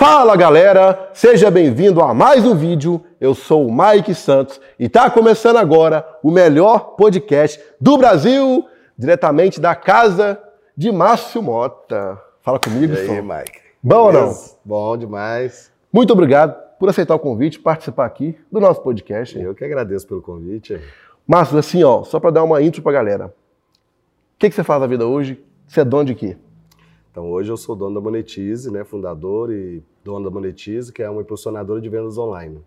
Fala galera, seja bem-vindo a mais um vídeo. Eu sou o Mike Santos e está começando agora o melhor podcast do Brasil, diretamente da casa de Márcio Mota. Fala comigo, E aí, Som. Mike? Bom ou não? Bom demais. Muito obrigado por aceitar o convite, participar aqui do nosso podcast. Eu que agradeço pelo convite. Márcio, assim, ó, só para dar uma intro pra galera. O que, que você faz na vida hoje? Você é dono de quê? Então, hoje eu sou dono da Monetize, né? fundador e dono da Monetize, que é uma impulsionadora de vendas online.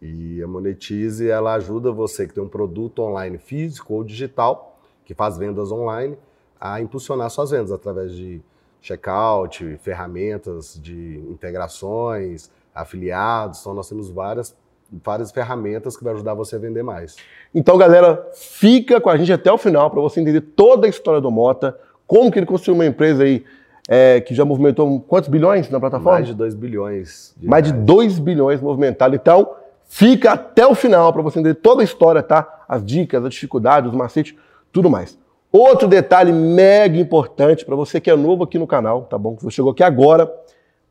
E a Monetize, ela ajuda você que tem um produto online físico ou digital, que faz vendas online, a impulsionar suas vendas através de checkout, ferramentas de integrações, afiliados. Então, nós temos várias, várias ferramentas que vai ajudar você a vender mais. Então, galera, fica com a gente até o final para você entender toda a história do Mota, como que ele construiu uma empresa aí é, que já movimentou quantos bilhões na plataforma? Mais de 2 bilhões. De Mais de reais. 2 bilhões movimentados. Então, fica até o final para você entender toda a história, tá? As dicas, as dificuldades, os macetes, tudo mais. Outro detalhe mega importante para você que é novo aqui no canal, tá bom? Que você chegou aqui agora,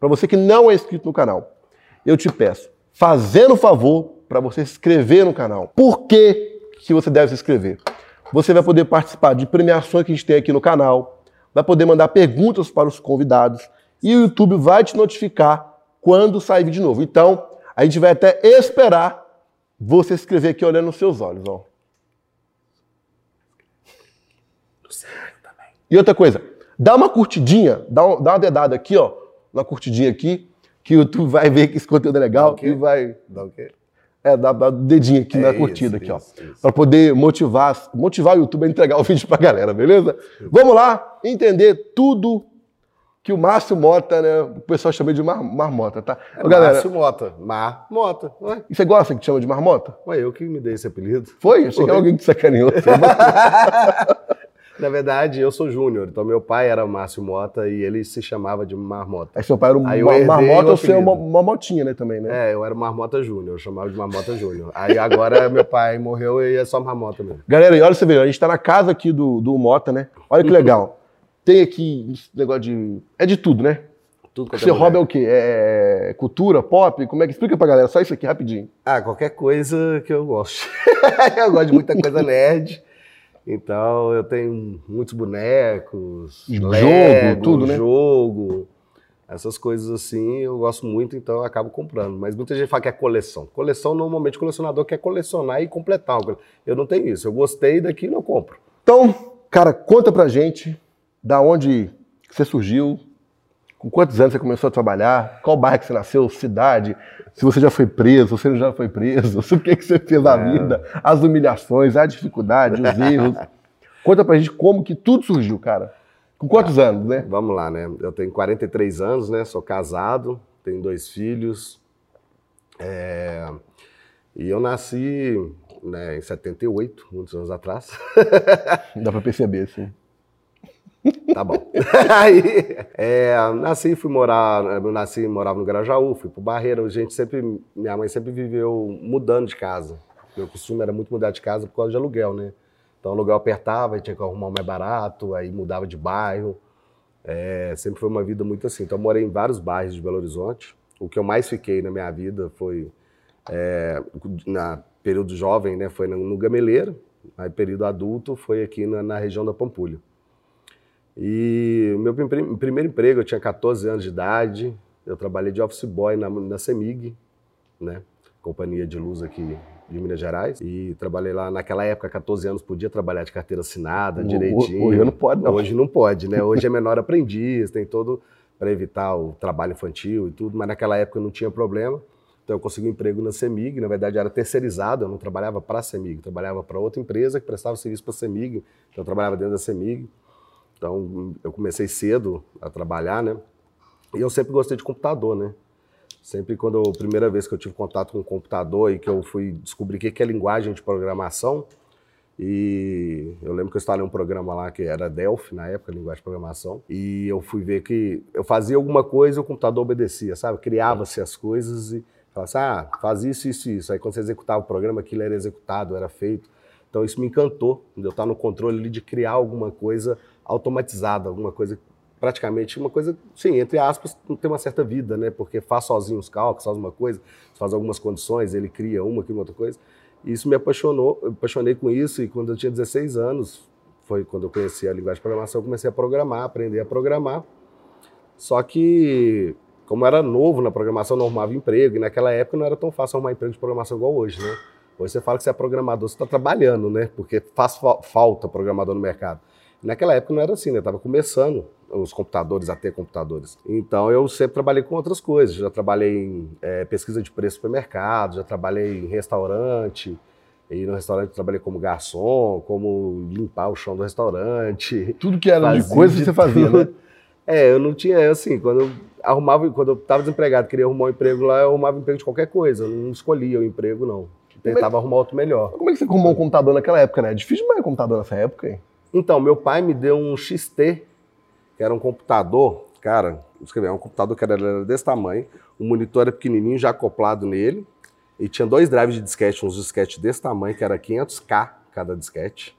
para você que não é inscrito no canal, eu te peço, fazendo o favor para você se inscrever no canal. Por que, que você deve se inscrever? Você vai poder participar de premiações que a gente tem aqui no canal, vai poder mandar perguntas para os convidados e o YouTube vai te notificar quando sair vídeo novo. Então, a gente vai até esperar você se inscrever aqui olhando nos seus olhos, ó. E outra coisa, dá uma curtidinha, dá, um- dá uma dedada aqui, ó, uma curtidinha aqui, que o YouTube vai ver que esse conteúdo é legal e vai Dá o quê? É, dá, dá dedinho aqui É na isso, curtida aqui, ó. isso, isso. Pra poder motivar, motivar o YouTube a entregar o vídeo pra galera, beleza? Vamos lá entender tudo que o Márcio Mota, né? O pessoal chama de mar, marmota, tá? É galera, Márcio Mota. Mar Mota. Ué, e você gosta que te chama de marmota? ué, eu que me dei esse apelido. Foi? Achei que Foi. alguém que sacaneou. Na verdade, eu sou júnior, então meu pai era Márcio Mota e ele se chamava de Marmota. Aí seu pai era um Aí ma- marmota, o você é uma, motinha, né, também, né? É, eu era Marmota Júnior, eu chamava de Marmota Júnior. Aí agora meu pai morreu e é só Marmota mesmo. Galera, e olha você vê, a gente tá na casa aqui do, do Mota, né? Olha que legal. Tem aqui esse negócio de... É de tudo, né? Tudo quanto Você é hobby é o quê? É cultura, pop? Como é que explica pra galera? Só isso aqui, rapidinho. Ah, qualquer coisa que eu gosto. eu gosto de muita coisa nerd. Então eu tenho muitos bonecos, Jogo, Lego, tudo, né? Jogo, essas coisas assim eu gosto muito, então eu acabo comprando. Mas muita gente fala que é coleção. Coleção, normalmente, o colecionador quer colecionar e completar. Eu não tenho isso. Eu gostei daquilo, eu compro. Então, cara, conta pra gente da onde você surgiu, com quantos anos você começou a trabalhar, qual bairro que você nasceu, cidade, se você já foi preso, se você não já foi preso, o que, que você fez na É. vida, as humilhações, a dificuldade, os erros. Conta pra gente como que tudo surgiu, cara. Com quantos anos, né? Vamos lá, né? Eu tenho 43 anos, né? Sou casado, tenho dois filhos. É, E eu nasci né, em 78, muitos anos atrás. Dá pra perceber, assim. Tá bom. Aí, é, nasci, fui morar, nasci, morava no Grajaú, fui pro Barreira. A gente sempre, minha mãe sempre viveu mudando de casa. Meu costume era muito mudar de casa por causa de aluguel, né? Então o aluguel apertava, tinha que arrumar um mais barato, aí mudava de bairro. É, sempre foi uma vida muito assim. Então eu morei em vários bairros de Belo Horizonte. O que eu mais fiquei na minha vida foi é, na período jovem, né? Foi no, no Gameleiro. Aí período adulto foi aqui na, na região da Pampulha. E o meu prim- primeiro emprego, eu tinha 14 anos de idade, eu trabalhei de office boy na, na CEMIG, né? Companhia de luz aqui de Minas Gerais. E trabalhei lá, naquela época, 14 anos, podia trabalhar de carteira assinada, O- direitinho. Hoje não pode, não. Hoje não pode, né? Hoje é menor aprendiz, tem todo para evitar o trabalho infantil e tudo, mas naquela época não tinha problema. Então eu consegui um emprego na CEMIG, na verdade era terceirizado, eu não trabalhava para a CEMIG, trabalhava para outra empresa que prestava serviço para a CEMIG, então eu trabalhava dentro da CEMIG. Então eu comecei cedo a trabalhar, né? E eu sempre gostei de computador, né? Sempre quando a primeira vez que eu tive contato com o computador e que eu fui descobrir o que é linguagem de programação, e eu lembro que eu instalei um programa lá que era Delphi na época, linguagem de programação, e eu fui ver que eu fazia alguma coisa e o computador obedecia, sabe? Criava-se as coisas e falava assim, ah, faz isso, isso, isso. Aí quando você executava o programa, aquilo era executado, era feito. Então isso me encantou, eu estar no controle ali de criar alguma coisa automatizada, alguma coisa praticamente uma coisa, sim, entre aspas, tem uma certa vida, né? Porque faz sozinho os cálculos, faz uma coisa, faz algumas condições, ele cria uma, cria outra coisa. E isso me apaixonou, eu apaixonei com isso e quando eu tinha 16 anos, foi quando eu conheci a linguagem de programação, eu comecei a programar, aprender a programar. Só que, como era novo na programação, não arrumava emprego, e naquela época não era tão fácil arrumar emprego de programação igual hoje, né? Hoje você fala que você é programador, você está trabalhando, né? Porque faz fa falta programador no mercado. Naquela época não era assim, né? Estava começando os computadores a ter computadores. Então eu sempre trabalhei com outras coisas. Já trabalhei em é, pesquisa de preço para mercado, já trabalhei em restaurante. E no restaurante trabalhei como garçom, como limpar o chão do restaurante. Tudo que era de coisa você fazia, né? É, eu não tinha, assim, quando eu arrumava, quando eu estava desempregado, queria arrumar um emprego lá, eu arrumava emprego de qualquer coisa. Eu não escolhia o emprego, não. Tentava arrumar outro melhor. Como é que você arrumou um computador naquela época, né? É difícil demais um computador nessa época, hein? Então, meu pai me deu um XT, que era um computador, cara, escrever, um computador que era desse tamanho, o monitor era pequenininho, já acoplado nele, e tinha dois drives de disquete, uns disquete desse tamanho, que era 500K cada disquete.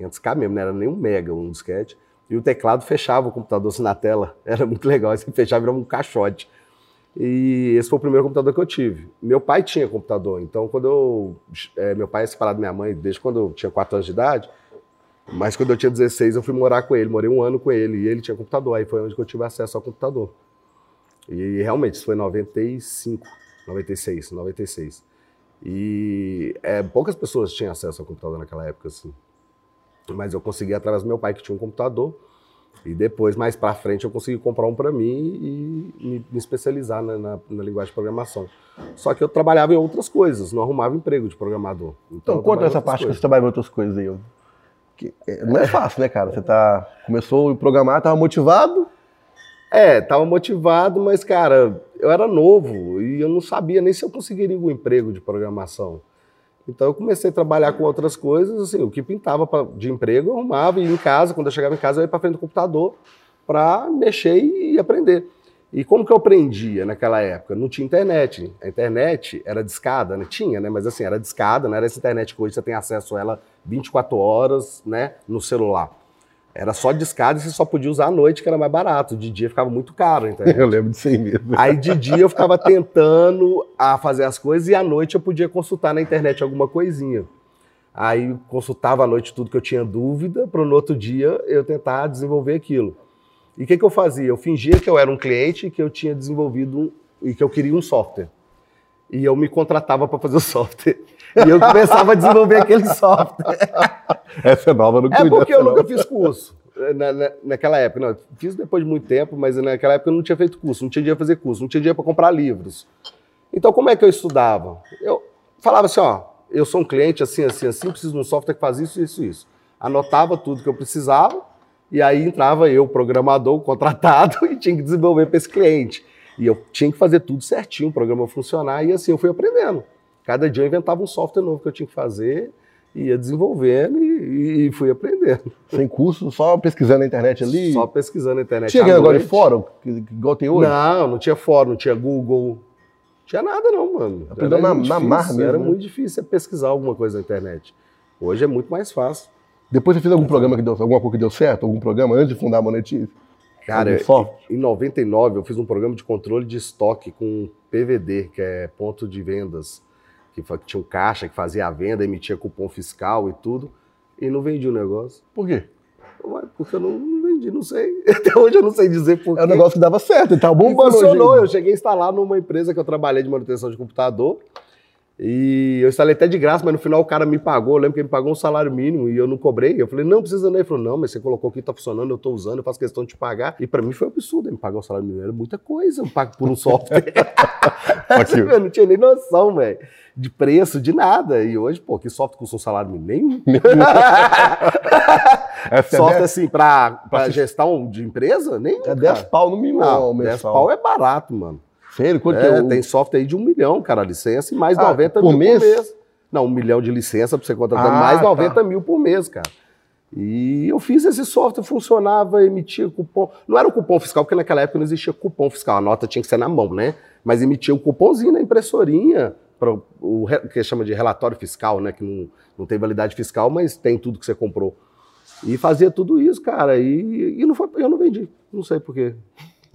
500K mesmo, não era nem um mega um disquete. E o teclado fechava o computador assim na tela. Era muito legal, assim, fechava, virava um caixote. E esse foi o primeiro computador que eu tive. Meu pai tinha computador, então quando eu... É, meu pai é separado da minha mãe desde quando eu tinha 4 anos de idade, mas quando eu tinha 16, eu fui morar com ele, morei um ano com ele, e ele tinha computador, aí foi onde eu tive acesso ao computador. E realmente, isso foi em 95, 96, 96. E é, poucas pessoas tinham acesso ao computador naquela época, assim. Mas eu consegui através do meu pai, que tinha um computador, e depois, mais para frente, eu consegui comprar um para mim e me, me especializar na, na, na, linguagem de programação. Só que eu trabalhava em outras coisas, não arrumava emprego de programador. Então, então conta essa parte coisas. que você trabalha em outras coisas aí. Que é, não é fácil, né, cara? Você tá, começou a programar, estava motivado? É, estava motivado, mas, cara, eu era novo e eu não sabia nem se eu conseguiria um emprego de programação. Então eu comecei a trabalhar com outras coisas, assim, o que pintava pra, de emprego eu arrumava, e em casa, quando eu chegava em casa eu ia para frente do computador para mexer e aprender. E como que eu aprendia naquela época? Não tinha internet. A internet era discada, né? Tinha, né? Mas assim, era discada, não era essa internet que hoje você tem acesso a ela 24 horas, né? No celular. Era só discada e você só podia usar à noite, que era mais barato. De dia ficava muito caro. Internet. Eu lembro disso aí mesmo. Aí de dia eu ficava tentando a fazer as coisas e à noite eu podia consultar na internet alguma coisinha. Aí consultava à noite tudo que eu tinha dúvida, para no outro dia eu tentar desenvolver aquilo. E o que, que eu fazia? Eu fingia que eu era um cliente que eu tinha desenvolvido um, e que eu queria um software. E eu me contratava para fazer o software. E eu começava a desenvolver aquele software. Essa é nova, não É porque eu nunca fiz curso. Na, na, naquela época, não, fiz depois de muito tempo, mas naquela época eu não tinha feito curso, não tinha dinheiro para fazer curso, não tinha dinheiro para comprar livros. Então, como é que eu estudava? Eu falava assim: ó, eu sou um cliente assim, assim, assim, preciso de um software que faz isso, isso, isso. Anotava tudo que eu precisava, e aí entrava eu, programador, contratado, e tinha que desenvolver para esse cliente. E eu tinha que fazer tudo certinho, o programa funcionar, e assim eu fui aprendendo. Cada dia eu inventava um software novo que eu tinha que fazer, ia desenvolvendo e, e fui aprendendo. Sem curso, só pesquisando na internet ali? Só pesquisando na internet. Tinha agora de fórum, igual tem hoje? Não, não tinha fórum, não tinha Google, não tinha nada não, mano. Aprendeu na, na mar mesmo. Era né? muito difícil pesquisar alguma coisa na internet. Hoje é muito mais fácil. Depois você fez algum programa que deu, alguma coisa que deu certo? Algum programa antes de fundar a Monetize? Cara, em 99 eu fiz um programa de controle de estoque com PVD, que é ponto de vendas, que tinha um caixa que fazia a venda, emitia cupom fiscal e tudo, e não vendi o negócio. Por quê? Porque eu não, não vendi, não sei. Até hoje eu não sei dizer por quê. É um negócio que dava certo, e tá bombando. funcionou, eu cheguei a instalar numa empresa que eu trabalhei de manutenção de computador, e eu instalei até de graça, mas no final o cara me pagou. Eu lembro que ele me pagou um salário mínimo e eu não cobrei. Eu falei, não, precisa não. Ele falou, não, mas você colocou aqui, tá funcionando, eu tô usando, eu faço questão de te pagar. E para mim foi um absurdo ele me pagar um salário mínimo. Era muita coisa, eu pago por um software. eu não tinha nem noção, velho, de preço, de nada. E hoje, pô, que software custa um salário mínimo? Nenhum. é software, assim, pra, pra gestão de empresa? Nenhum. É 10 pau no mínimo. Não, 10 pau é barato, mano. Sério? Quanto é, é. Tem software aí de um milhão, cara, licença, e mais ah, 90 por mil mês? por mês. Não, um milhão de licença para você contratar, ah, mais 90 tá. mil por mês, cara. E eu fiz esse software, funcionava, emitia cupom. Não era o cupom fiscal, porque naquela época não existia cupom fiscal, a nota tinha que ser na mão, né? Mas emitia o cupomzinho na impressorinha, para o que chama de relatório fiscal, né? Que não, não tem validade fiscal, mas tem tudo que você comprou. E fazia tudo isso, cara, e, e não foi, eu não vendi, não sei porquê.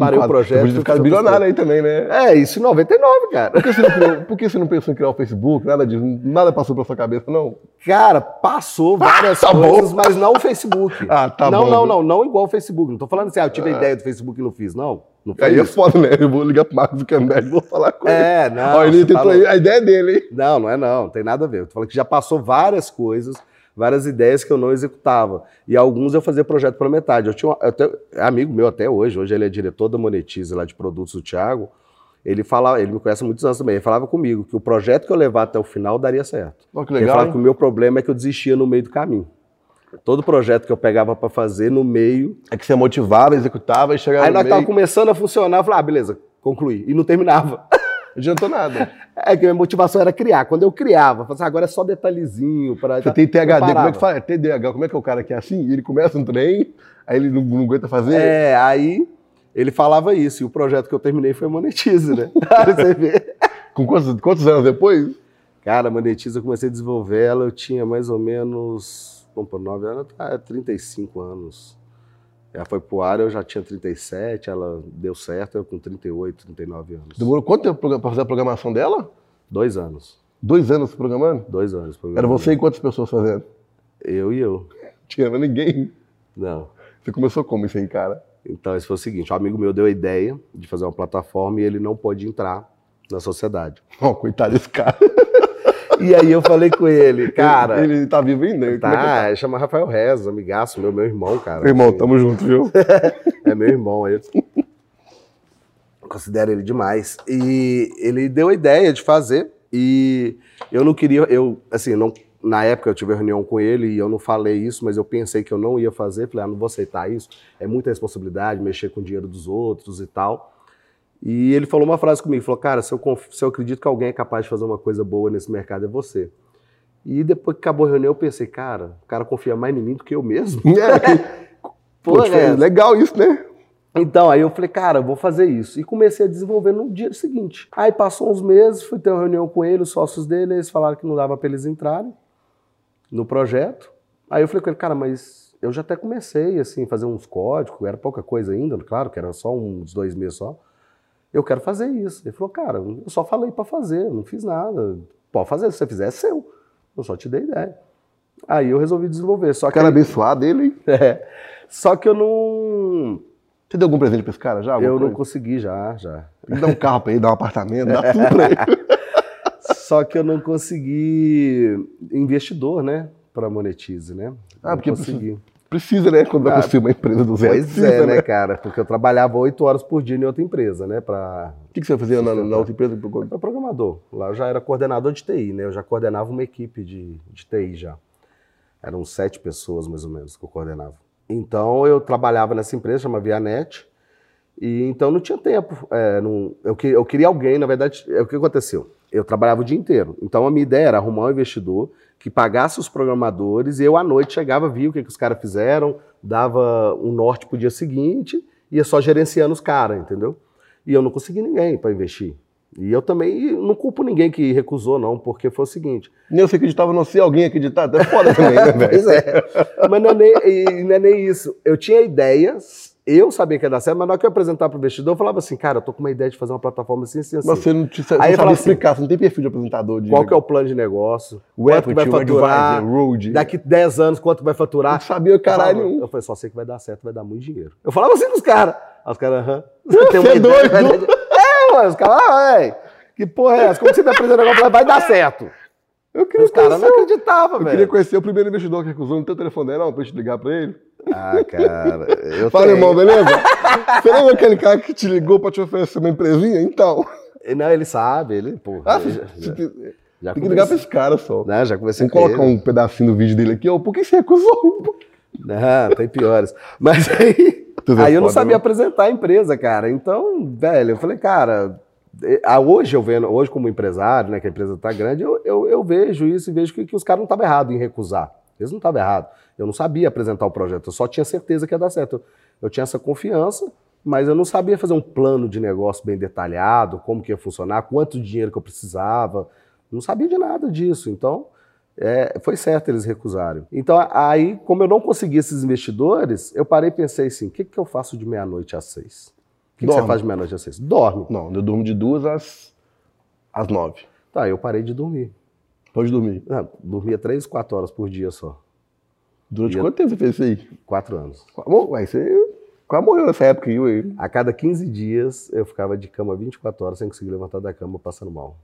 Parei o projeto. podia ficar bilionário aí também, né? É, isso em 99, cara. Por que, você não por que você não pensou em criar o Facebook? Nada disso? Nada passou pela sua cabeça, não? Cara, passou várias Tá bom. coisas, mas não o Facebook. Ah, tá não, bom. Não, não, não igual o Facebook. Não tô falando assim, ah, eu tive a ideia do Facebook e não fiz, não. Não foi Aí é isso. foda, né? Eu vou ligar pro Marcos Zuckerberg e vou falar com ele. É, não. Ó, ele tá tentou a ideia é dele, hein? Não, não é não, não tem nada a ver. Eu tô falando que já passou várias coisas, várias ideias que eu não executava. E alguns eu fazia projeto pela metade. Eu tinha um, eu tenho- é amigo meu até hoje, hoje ele é diretor da Monetize lá de produtos do Thiago. Ele falava, ele me conhece há muitos anos também, ele falava comigo que o projeto que eu levar até o final daria certo. Ó, que Ele legal, falava hein? que o meu problema é que eu desistia no meio do caminho. Todo projeto que eu pegava para fazer no meio, É que você motivava, executava e chegava aí nós meio, tava começando a funcionar, eu falava, ah, beleza, concluí. E não terminava. adiantou nada. É que minha motivação era criar. Quando eu criava, eu falava assim, agora é só detalhezinho. Pra... Você tem THD, como é que fala? TDAH, como é que é o cara que é assim? Ele começa um trem, aí ele não, não aguenta fazer. É, aí ele falava isso. E o projeto que eu terminei foi Monetize, né? Você vê. Com quantos, quantos anos depois? Cara, Monetize eu comecei a desenvolver ela, eu tinha mais ou menos, vamos por 9 anos, tá, 35 anos. Ela foi pro ar, eu já tinha 37, ela deu certo, eu com 38, 39 anos. Demorou quanto tempo pra fazer a programação dela? Dois anos. Dois anos programando? Dois anos. Era você e quantas pessoas fazendo? Eu e eu. Tinha ninguém. Não. Você começou como isso aí, cara? Então, isso foi o seguinte: um amigo meu deu a ideia de fazer uma plataforma e ele não pôde entrar na sociedade. Ó, coitado desse cara. E aí eu falei com ele, cara. Ele, ele tá vivo ainda? É que ele Tá, chama Rafael Reza, amigaço, meu, meu irmão, cara. Irmão, Assim, tamo junto, viu? É meu irmão aí. Considero ele demais. E ele deu a ideia de fazer e eu não queria, eu, assim, não, na época eu tive reunião com ele e eu não falei isso, mas eu pensei que eu não ia fazer. Falei, ah, não vou aceitar isso. É muita responsabilidade, mexer com o dinheiro dos outros e tal. E ele falou uma frase comigo, falou, cara, se eu, se eu acredito que alguém é capaz de fazer uma coisa boa nesse mercado, é você. E depois que acabou a reunião, eu pensei, cara, o cara confia mais em mim do que eu mesmo. É, pô, Porra, diferente. é. legal isso, né? Então, aí eu falei, cara, eu vou fazer isso. E comecei a desenvolver no dia seguinte. Aí passou uns meses, fui ter uma reunião com ele, os sócios dele, eles falaram que não dava para eles entrarem no projeto. Aí eu falei com ele, cara, mas eu já até comecei, assim, fazer uns códigos, era pouca coisa ainda, claro, que era só uns dois meses só. Eu quero fazer isso. Ele falou, cara, eu só falei para fazer, não fiz nada. Pode fazer, se você fizer, é seu. Eu só te dei ideia. Aí eu resolvi desenvolver. Só O que, cara abençoado ele. hein? é, só que eu não. Você deu algum presente pra esse cara já? Eu não coisa? consegui já, já. Dar um carro pra ele, dar um apartamento, dá tudo pra ele. Só que eu não consegui investidor, né? Para Monetize, né? Ah, não porque consegui. Precisa, né? Quando vai Ah, construir uma empresa do zero. Pois precisa, é, né, cara? Porque eu trabalhava oito horas por dia em outra empresa, né? Para O que, que você fazia na, na outra empresa? Era programador. Lá eu já era coordenador de TI, né? Eu já coordenava uma equipe de, de TI já. Eram sete pessoas, mais ou menos, que eu coordenava. Então eu trabalhava nessa empresa, chama Vianet, e então não tinha tempo. é, não- eu, que- eu queria alguém, na verdade, é o que aconteceu? Eu trabalhava o dia inteiro. Então a minha ideia era arrumar um investidor que pagasse os programadores e eu à noite chegava, via o que, que os caras fizeram, dava um norte pro dia seguinte, ia só gerenciando os caras, entendeu? E eu não consegui ninguém para investir. E eu também não culpo ninguém que recusou, não, porque foi o seguinte. Nem você acreditava, não sei alguém acreditar. Até foda também, né, velho? Pois é. Mas não é, nem, não é nem isso. Eu tinha ideias, eu sabia que ia dar certo, mas na hora que eu apresentar para o investidor, eu falava assim, cara, eu tô com uma ideia de fazer uma plataforma assim, assim, assim. Mas você não, te, você Aí não falo assim, explicar, você não tem perfil de apresentador. De Qual que é o plano de negócio? o quanto que vai equity, o faturar? advisor, road? Daqui 10 anos, quanto vai Não faturar? sabia caralho eu falava, nenhum. Eu falei, só sei que vai dar certo, vai dar muito dinheiro. Eu falava assim os caras. Aí os caras, aham. Você é doido? É, mano, os caras, ah, velho, que porra é essa? Como você apresentar um negócio? Vai dar certo. Eu queria Os caras não acreditavam, Eu queria velho. conhecer o primeiro investidor que recusou no teu telefone dele, não, pra gente ligar pra ele. Ah, cara, eu Fala, tenho. irmão, beleza? Você lembra aquele cara que te ligou pra te oferecer uma empresinha? Então. Não, ele sabe, ele, porra. Ah, você já, tem, já, já tem que ligar pra esse cara só. Né, já conversei Vamos com colocar ele. um pedacinho do vídeo dele aqui. Ô, por que você recusou? Não, tem piores. Mas aí, vê aí eu não sabia né? apresentar a empresa, cara. Então, velho, eu falei, cara, ah, hoje eu vendo, hoje como empresário, né, que a empresa tá grande, eu, eu, eu vejo isso e vejo que, que os caras não estavam errados em recusar. Eles não estavam errados. Eu não sabia apresentar o projeto, eu só tinha certeza que ia dar certo. Eu, eu tinha essa confiança, mas eu não sabia fazer um plano de negócio bem detalhado, como que ia funcionar, quanto dinheiro que eu precisava. Não sabia de nada disso. Então, É, foi certo eles recusarem. Então, aí, como eu não consegui esses investidores, eu parei e pensei assim: o que, que eu faço de meia-noite às seis? O que, que você faz de meia-noite às seis? Dorme. Não, eu durmo de duas às, às nove. Tá, eu parei de dormir. Pode dormir. Não, dormia três, quatro horas por dia só. Durante eu- quanto tempo você fez isso aí? Quatro anos. Bom, Ué, você quase morreu nessa época aí, ué. A cada 15 dias eu ficava de cama 24 horas sem conseguir levantar da cama passando mal.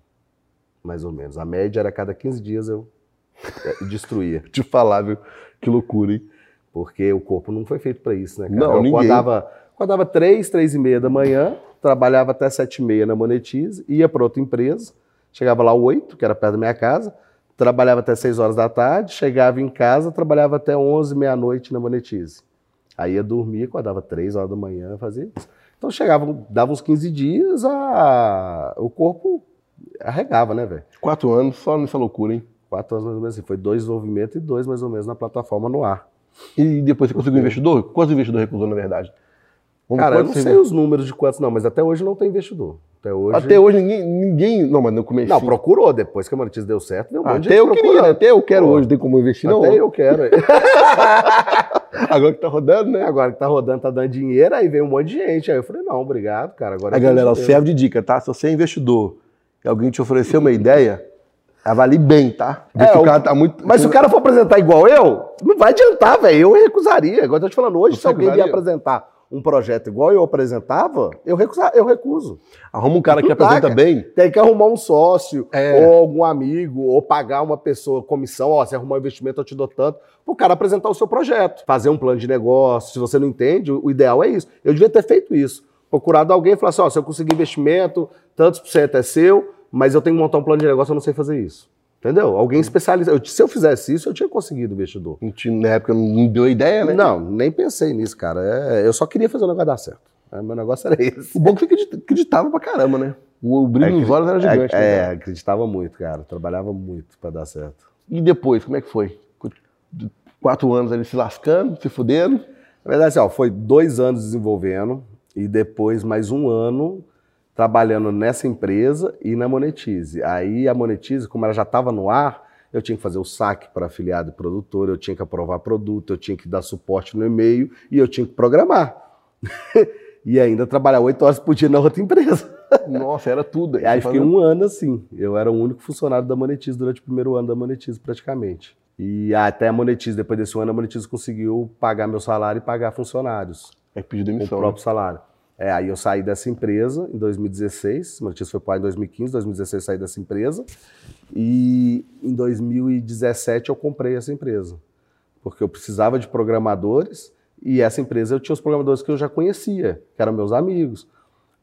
Mais ou menos. A média era a cada 15 dias eu eh, destruía. Te falar, viu? Que loucura, hein? Porque o corpo não foi feito para isso, né, cara? Não, eu ninguém. acordava, acordava 3, 3 e meia da manhã, trabalhava até 7 e meia na Monetize, ia para outra empresa, chegava lá 8, que era perto da minha casa, trabalhava até 6 horas da tarde, chegava em casa, trabalhava até 11, meia-noite na Monetize. Aí ia dormir, acordava 3 horas da manhã, fazia isso. Então chegava, dava uns 15 dias, a... o corpo arregava, né, velho? Quatro anos só nessa loucura, hein? Quatro anos mais ou menos assim. Foi dois desenvolvimentos e dois mais ou menos na plataforma no ar. E depois você conseguiu investidor? Quantos investidores recusou, na verdade? Vamos- Cara, eu não sei os números de quantos não, mas até hoje não tem investidor. Até hoje. Até hoje ninguém, ninguém. Não, mas no começo. Não, procurou. Depois que a Monetize deu certo, deu um monte de Até eu gente queria, até eu quero Pô, hoje, tem como investir, não. Até eu quero. Agora que tá rodando, né? Agora que tá rodando, tá dando dinheiro, aí veio um monte de gente. Aí eu falei, não, obrigado, cara. Agora Aí, galera, serve de dica, tá? Se você é investidor e alguém te oferecer uma ideia, avalie bem, tá? É, o cara tá muito. Mas se o cara for apresentar igual eu, não vai adiantar, velho. Eu recusaria. Agora eu tô te falando, hoje, Você se alguém vier apresentar um projeto igual eu apresentava, eu, recusa, eu recuso. Arruma um cara que apresenta cara. bem. Tem que arrumar um sócio, É. ou algum amigo, ou pagar uma pessoa, comissão, ó, se arrumar um investimento eu te dou tanto, o cara apresentar o seu projeto, fazer um plano de negócio, se você não entende, o o ideal é isso. Eu devia ter feito isso, procurado alguém e falar assim, ó, se eu conseguir investimento, tantos por cento é seu, mas eu tenho que montar um plano de negócio, eu não sei fazer isso. Entendeu? Alguém especialista. Eu- se eu fizesse isso, eu tinha conseguido investidor. Na época não deu ideia, né? Não, nem pensei nisso, cara. É, eu só queria fazer o negócio dar certo. É, meu negócio era esse. O bom é que acreditava pra caramba, né? O, o brilho É, nos olhos era gigante. É, né, é, acreditava muito, cara. Trabalhava muito pra dar certo. E depois, como é que foi? Quatro anos ali se lascando, se fudendo. Na verdade, assim, ó, foi dois anos desenvolvendo e depois mais um ano trabalhando nessa empresa e na Monetize. Aí a Monetize, como ela já estava no ar, eu tinha que fazer o saque para afiliado e produtor, eu tinha que aprovar produto, eu tinha que dar suporte no e-mail e eu tinha que programar. e ainda trabalhar oito horas por dia na outra empresa. Nossa, era tudo. Aí fiquei um ano assim. Eu era o único funcionário da Monetize durante o primeiro ano da Monetize, praticamente. E até a Monetize, depois desse ano, a Monetize conseguiu pagar meu salário e pagar funcionários Aí pediu com o demissão. próprio salário. É, aí eu saí dessa empresa em 2016, a Monetize foi lá em 2015, 2016 eu saí dessa empresa. E em 2017 eu comprei essa empresa. Porque eu precisava de programadores e essa empresa eu tinha os programadores que eu já conhecia, que eram meus amigos.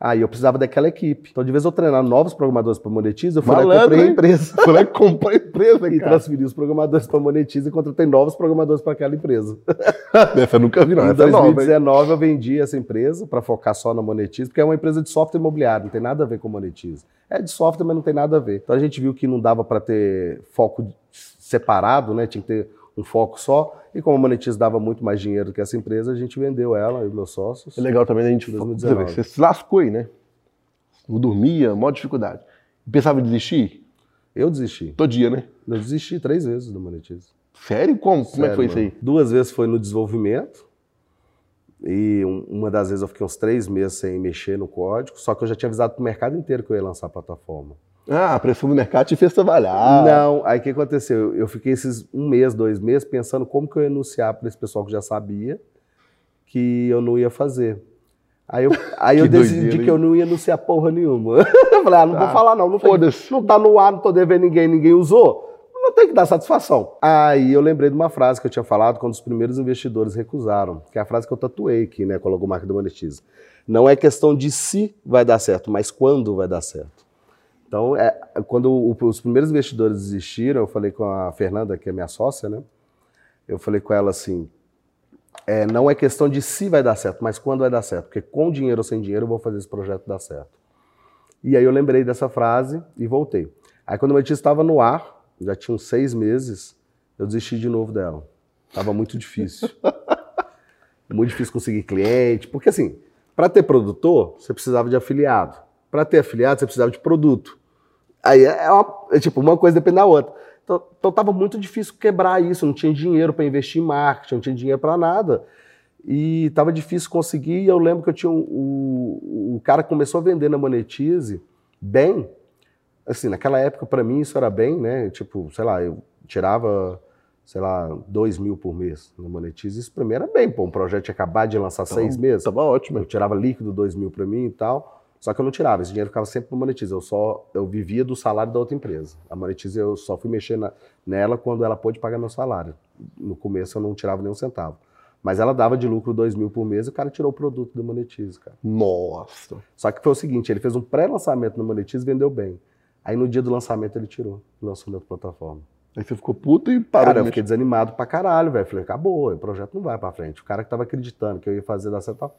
Aí eu precisava daquela equipe. Então, de vez eu treinar novos programadores para Monetize, eu fui lá e Malandro, comprei a hein? empresa. Foi lá e comprou a empresa, E cara. transferi os programadores para Monetize e contratei novos programadores para aquela empresa. Essa eu nunca vi, não. Em Essa é nova, hein? 2019 eu vendi essa empresa para focar só na Monetize, porque é uma empresa de software imobiliário, não tem nada a ver com Monetize. É de software, mas não tem nada a ver. Então a gente viu que não dava para ter foco separado, né? Tinha que ter um foco só. E como a Monetize dava muito mais dinheiro que essa empresa, a gente vendeu ela e meus sócios. É legal também a gente. 2019. Você se lascou aí, né? Não dormia, maior dificuldade. Pensava em desistir? Eu desisti. Todo dia, né? Eu desisti três vezes da Monetize. Sério? Como? Como é que foi Sério, isso aí? mano. Duas vezes foi no desenvolvimento. E um- uma das vezes eu fiquei uns três meses sem mexer no código, só que eu já tinha avisado para o mercado inteiro que eu ia lançar a plataforma. Ah, a pressão do mercado te fez trabalhar. Não, aí o que aconteceu? Eu fiquei esses um mês, dois meses, pensando como que eu ia anunciar para esse pessoal que já sabia que eu não ia fazer. Aí eu, aí eu decidi doideira, que eu não ia anunciar porra nenhuma. eu falei, ah, não vou Ah, falar não, não, tem- não tá no ar, não tô devendo ninguém, ninguém usou. Não tem que dar satisfação. Aí eu lembrei de uma frase que eu tinha falado quando os primeiros investidores recusaram, que é a frase que eu tatuei aqui, né, com a logomarca do Monetize. Não é questão de se vai dar certo, mas quando vai dar certo. Então, é, quando o- os primeiros investidores desistiram, eu falei com a Fernanda, que é minha sócia, né? Eu falei com ela assim: é, não é questão de se vai dar certo, mas quando vai dar certo. Porque com dinheiro ou sem dinheiro eu vou fazer esse projeto dar certo. E aí eu lembrei dessa frase e voltei. Aí quando o Matias estava no ar, já tinha uns seis meses, eu desisti de novo dela. Tava muito difícil. muito difícil conseguir cliente. Porque assim, para ter produtor, você precisava de afiliado. Para ter afiliado, você precisava de produto. Aí é, uma, é tipo, uma coisa depende da outra. Então, então tava muito difícil quebrar isso, não tinha dinheiro para investir em marketing, não tinha dinheiro para nada. E tava difícil conseguir, e eu lembro que eu tinha um, o, o cara começou a vender na Monetize bem, assim, naquela época para mim isso era bem, né? Tipo, sei lá, eu tirava, sei lá, dois mil por mês na Monetize, isso para mim era bem, pô, um projeto tinha acabado de lançar então, seis meses. Tava ótimo. Eu tirava líquido dois mil para mim e tal. Só que eu não tirava, esse dinheiro ficava sempre para Monetize. Eu só eu vivia do salário da outra empresa. A Monetize eu só fui mexer na, nela quando ela pôde pagar meu salário. No começo eu não tirava nem um centavo. Mas ela dava de lucro dois mil por mês e o cara tirou o produto do Monetize, cara. Nossa! Só que foi o seguinte, ele fez um pré-lançamento no Monetize e vendeu bem. Aí no dia do lançamento ele tirou, lançou na outra plataforma. Aí você ficou puto e parou. Cara, eu fiquei desanimado pra caralho, velho. Falei, acabou, o projeto não vai pra frente. O cara que tava acreditando que eu ia fazer dar certo.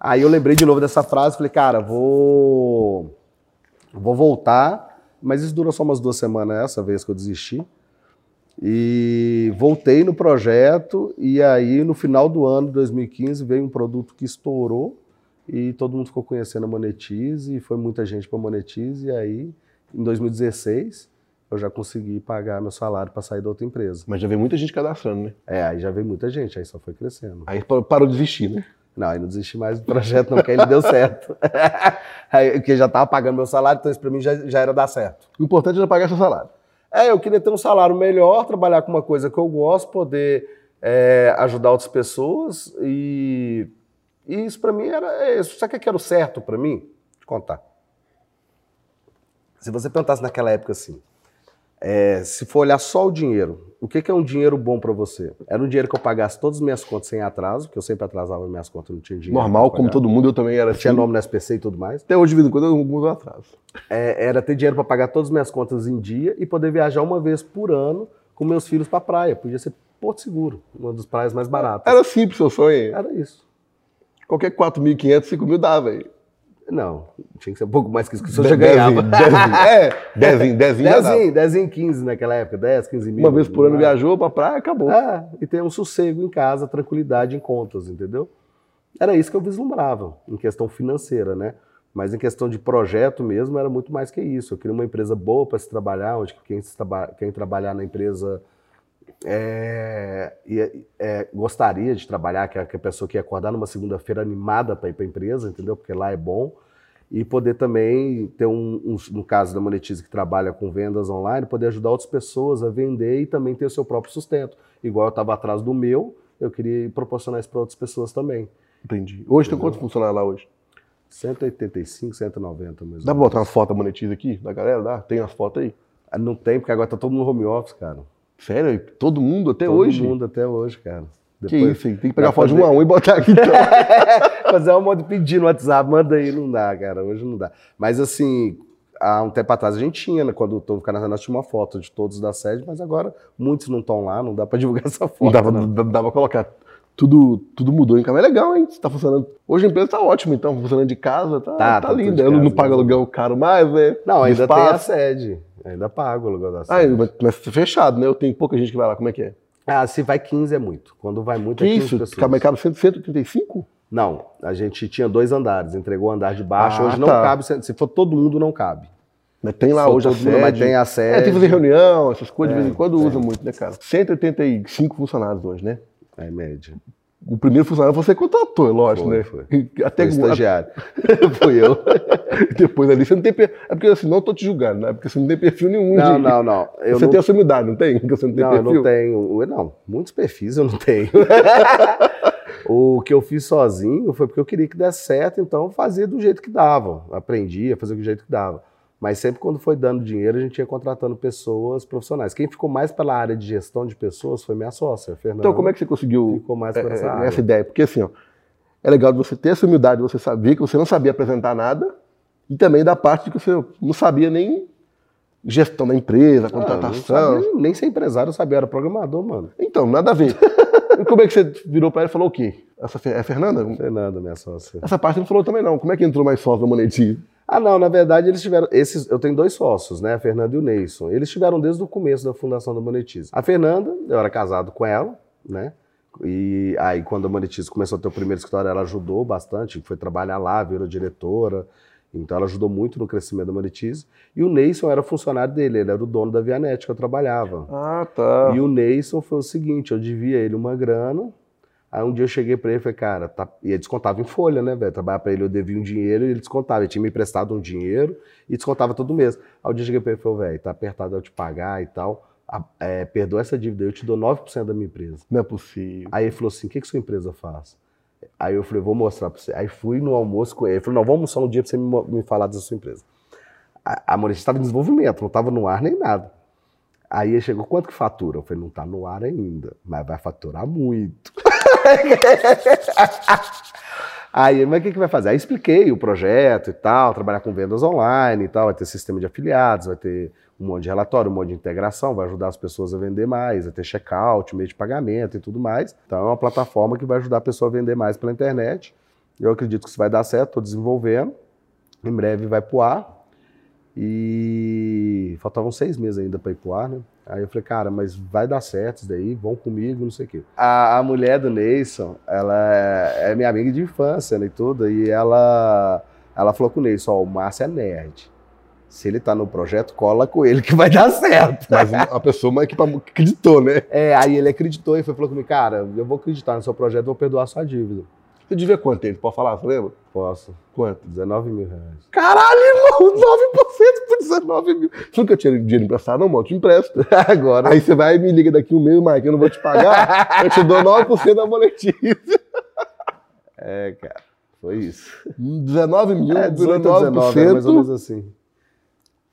Aí eu lembrei de novo dessa frase, falei, cara, vou vou voltar, mas isso durou só umas duas semanas essa vez que eu desisti. E voltei no projeto e aí no final do ano de 2015 veio um produto que estourou e todo mundo ficou conhecendo a Monetize e foi muita gente para Monetize e aí em 2016 eu já consegui pagar meu salário para sair da outra empresa. Mas já veio muita gente cadastrando, né? É, aí já veio muita gente, aí só foi crescendo. Aí parou de desistir, né? Não, aí não desisti mais do projeto, não, porque aí não deu certo. aí, porque já estava pagando meu salário, então isso para mim já, já era dar certo. O importante era pagar seu salário. É, eu queria ter um salário melhor, trabalhar com uma coisa que eu gosto, poder é, ajudar outras pessoas e, e isso para mim era isso. Sabe o que era o certo para mim? Vou te contar. Se você perguntasse naquela época assim, é, se for olhar só o dinheiro, o que, que é um dinheiro bom para você? Era um dinheiro que eu pagasse todas as minhas contas sem atraso, porque eu sempre atrasava minhas contas, não tinha dinheiro. Normal, como todo mundo, eu também era assim. Tinha nome no SPC e tudo mais. Até hoje, de vez em quando, eu mudo atraso. É, era ter dinheiro para pagar todas as minhas contas em dia e poder viajar uma vez por ano com meus filhos para praia. Podia ser Porto Seguro, uma das praias mais baratas. Era simples o seu sonho. Era isso. Qualquer 4.500, 5 mil dava, aí. Não, tinha que ser um pouco mais que isso, que você já ganhava. Dezinho, é, dezinho, dezinho. Dezinho, dezinho, 15 naquela época, 10, 15 mil. Uma vez por ano viajou pra praia, acabou. É, e tem um sossego em casa, tranquilidade em contas, entendeu? Era isso que eu vislumbrava, em questão financeira, né? Mas em questão de projeto mesmo, era muito mais que isso. Eu queria uma empresa boa para se trabalhar, onde quem, se traba quem trabalhar na empresa é, é, gostaria de trabalhar, que a, que a pessoa que ia acordar numa segunda-feira animada para ir para a empresa, entendeu? Porque lá é bom. E poder também ter um, um, no caso da Monetize que trabalha com vendas online, poder ajudar outras pessoas a vender e também ter o seu próprio sustento. Igual eu estava atrás do meu, eu queria proporcionar isso para outras pessoas também. Entendi. Hoje tem quantos funcionários lá hoje? 185, 190 mesmo. Dá pra botar umas fotos da Monetize aqui, da galera? Dá? Tem as fotos aí? Ah, não tem, porque agora tá todo mundo no home office, cara. Sério? Todo mundo até Todo hoje? Todo mundo até hoje, cara. Depois, que isso, tem que pegar foto fazer... de um a um e botar aqui então. fazer um modo de pedir no WhatsApp, manda aí, não dá, cara, hoje não dá. Mas assim, há um tempo atrás a gente tinha, né, quando o canal nós tinha uma foto de todos da sede, mas agora muitos não estão lá, não dá para divulgar essa foto. Não dava, não. dava pra colocar. Tudo, tudo mudou em casa. É legal, hein? Está funcionando. Hoje a empresa está ótima, então, funcionando de casa, tá, tá, tá, tá linda. Eu não pago aluguel caro mais, né? Não, ainda espaço. tem a sede. Ainda pago o aluguel da sede. Ah, mas, fechado, né? Eu tenho pouca gente que vai lá. Como é que é? Ah, se vai 15 é muito. Quando vai muito que é 15 isso? pessoas. Fica mercado 135? Não, a gente tinha dois andares, entregou o andar de baixo. Ah, hoje tá. não cabe, se for todo mundo, não cabe. Mas tem lá hoje a sede. Mundo, mas tem a sede. É, tem que fazer reunião, essas coisas, é, de vez em quando é. usa muito, né, cara? 185 funcionários hoje, né? É, média. O primeiro funcionário você contratou, lógico, foi, né? Foi. Até foi estagiário. Fui eu. Depois ali você não tem perfil. É porque assim, não tô te julgando, né? Porque você não tem perfil nenhum. Não, de... não, não. Eu você não... tem a sua humildade, não tem? Porque você não tem não, perfil. eu não tenho. Não, muitos perfis eu não tenho. o que eu fiz sozinho foi porque eu queria que desse certo, então fazia do jeito que dava. Aprendia a fazer do jeito que dava. Mas sempre quando foi dando dinheiro, a gente ia contratando pessoas profissionais. Quem ficou mais pela área de gestão de pessoas foi minha sócia, Fernanda. Então, como é que você conseguiu ficou mais essa, essa ideia? Porque assim, ó, é legal você ter essa humildade, você sabia que você não sabia apresentar nada, e também da parte de que você não sabia nem gestão da empresa, contratação. Ah, sabia, nem ser empresário eu sabia, eu era programador, mano. Então, nada a ver. e como é que você virou para ela e falou o quê? Essa é a Fernanda? Fernanda, minha sócia. Essa parte não falou também não. Como é que entrou mais sócio na Monetinho? Ah, não, na verdade eles tiveram. Esses, eu tenho dois sócios, né? A Fernanda e o Neison. Eles tiveram desde o começo da fundação da Monetize. A Fernanda, eu era casado com ela, né? E aí, quando a Monetize começou a ter o primeiro escritório, ela ajudou bastante, foi trabalhar lá, virou diretora. Então ela ajudou muito no crescimento da Monetize. E o Neyson era funcionário dele, ele era o dono da Vianet que eu trabalhava. Ah, tá. E o Neyson foi o seguinte, eu devia ele uma grana, aí um dia eu cheguei pra ele e falei, cara, tá... e ele descontava em folha, né, velho? Trabalhava pra ele, eu devia um dinheiro e ele descontava. Ele tinha me emprestado um dinheiro e descontava todo mês. Aí um dia eu cheguei pra ele e falei, velho, tá apertado eu te pagar e tal, a- é, perdoa essa dívida, eu te dou 9% da minha empresa. Não é possível. Aí ele falou assim: o que, que sua empresa faz? Aí eu falei, vou mostrar pra você. Aí fui no almoço com ele. Ele falou, não, vamos almoçar um dia pra você me, me falar da sua empresa. A, a Monetize estava em desenvolvimento, não estava no ar nem nada. Aí ele chegou, quanto que fatura? Eu falei, não tá no ar ainda, mas vai faturar muito. Aí, mas o que, que vai fazer? Aí expliquei o projeto e tal, trabalhar com vendas online e tal, vai ter sistema de afiliados, vai ter um monte de relatório, um monte de integração, vai ajudar as pessoas a vender mais, vai ter checkout, meio de pagamento e tudo mais. Então é uma plataforma que vai ajudar a pessoa a vender mais pela internet. Eu acredito que isso vai dar certo, estou desenvolvendo. Em breve vai pro ar. E faltavam seis meses ainda para ir pro ar, né? Aí eu falei, cara, mas vai dar certo isso daí, vão comigo, não sei o quê. A, a mulher do Neyson, ela é, é minha amiga de infância né, e tudo, e ela, ela falou com o Neyson, ó, o Márcio é nerd. Se ele tá no projeto, cola com ele que vai dar certo. Mas a pessoa mais que acreditou, né? É, aí ele acreditou e foi, falou comigo, cara, eu vou acreditar no seu projeto, vou perdoar sua dívida. Você devia quanto ele? Pode falar, você lembra? Posso. Quanto? 19 mil reais. Caralho, irmão, 9% por 19 mil. Você nunca tinha dinheiro emprestado, não, mano? Eu te empresto. Agora. Aí você vai e me liga daqui um mês, Mike, eu não vou te pagar, eu te dou 9% da boletim. É, cara. Foi isso. 19 mil, É, 18 18 ou 19, era mais ou menos assim.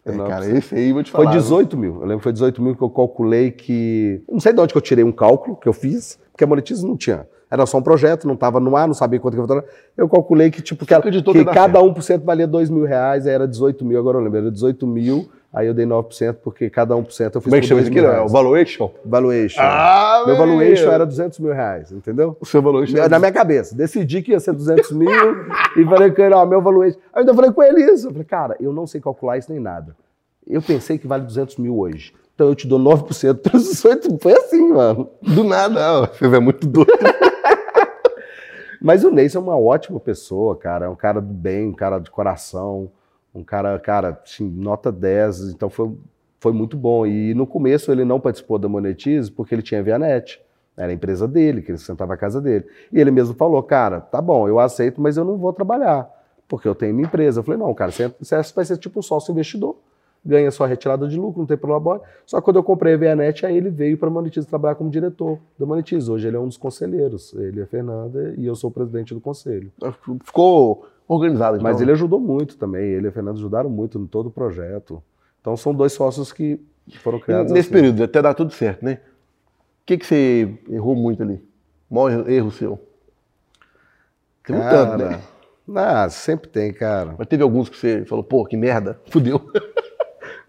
É, 19%. cara, esse aí, vou te Foi falar. 18 mil. Eu lembro que foi 18 mil que eu calculei que. eu Não sei de onde que eu tirei um cálculo que eu fiz, porque a Monetize não tinha. Era só um projeto, não estava no ar, não sabia quanto que eu ia faturar. Eu calculei que, tipo, que, ela- que cada 1% valia 2 mil reais, aí era 18 mil, agora eu lembro, era 18 mil, aí eu dei 9%, porque cada 1% eu fiz Como é que por chama 2 isso mil aqui? É o valuation? Valuation. Ah, Meu valuation era 200 mil reais, entendeu? O seu valuation Na minha cabeça. Decidi que ia ser 200 mil e falei com ele, ó, meu valuation. Aí eu ainda falei com ele isso. Eu falei, cara, eu não sei calcular isso nem nada. Eu pensei que vale 200 mil hoje. Então eu te dou 9% pelos 18. Foi assim, mano. Do nada, ó, você é muito doido. Mas o Neyson é uma ótima pessoa, cara. É um cara do bem, um cara de coração. Um cara, cara, assim, nota 10. Então foi, foi muito bom. E no começo ele não participou da Monetize porque ele tinha Vianet. Era a empresa dele, que ele sentava na casa dele. E ele mesmo falou, cara, tá bom, eu aceito, mas eu não vou trabalhar, porque eu tenho minha empresa. Eu falei, não, cara, você vai ser tipo um sócio investidor. Ganha sua retirada de lucro, não tem problema. Só que quando eu comprei a Vianet, aí ele veio para a Monetize trabalhar como diretor da Monetize. Hoje ele é um dos conselheiros. Ele é Fernanda e eu sou o presidente do conselho. Ficou organizado. Mas então. ele ajudou muito também. Ele e a Fernanda ajudaram muito em todo o projeto. Então são dois sócios que foram criados Nesse assim. período, até dar tudo certo, né? O que, que você errou muito ali? Maior erro, erro seu? Teve um tanto, né? Ah, sempre tem, cara. Mas teve alguns que você falou, pô, que merda, fudeu.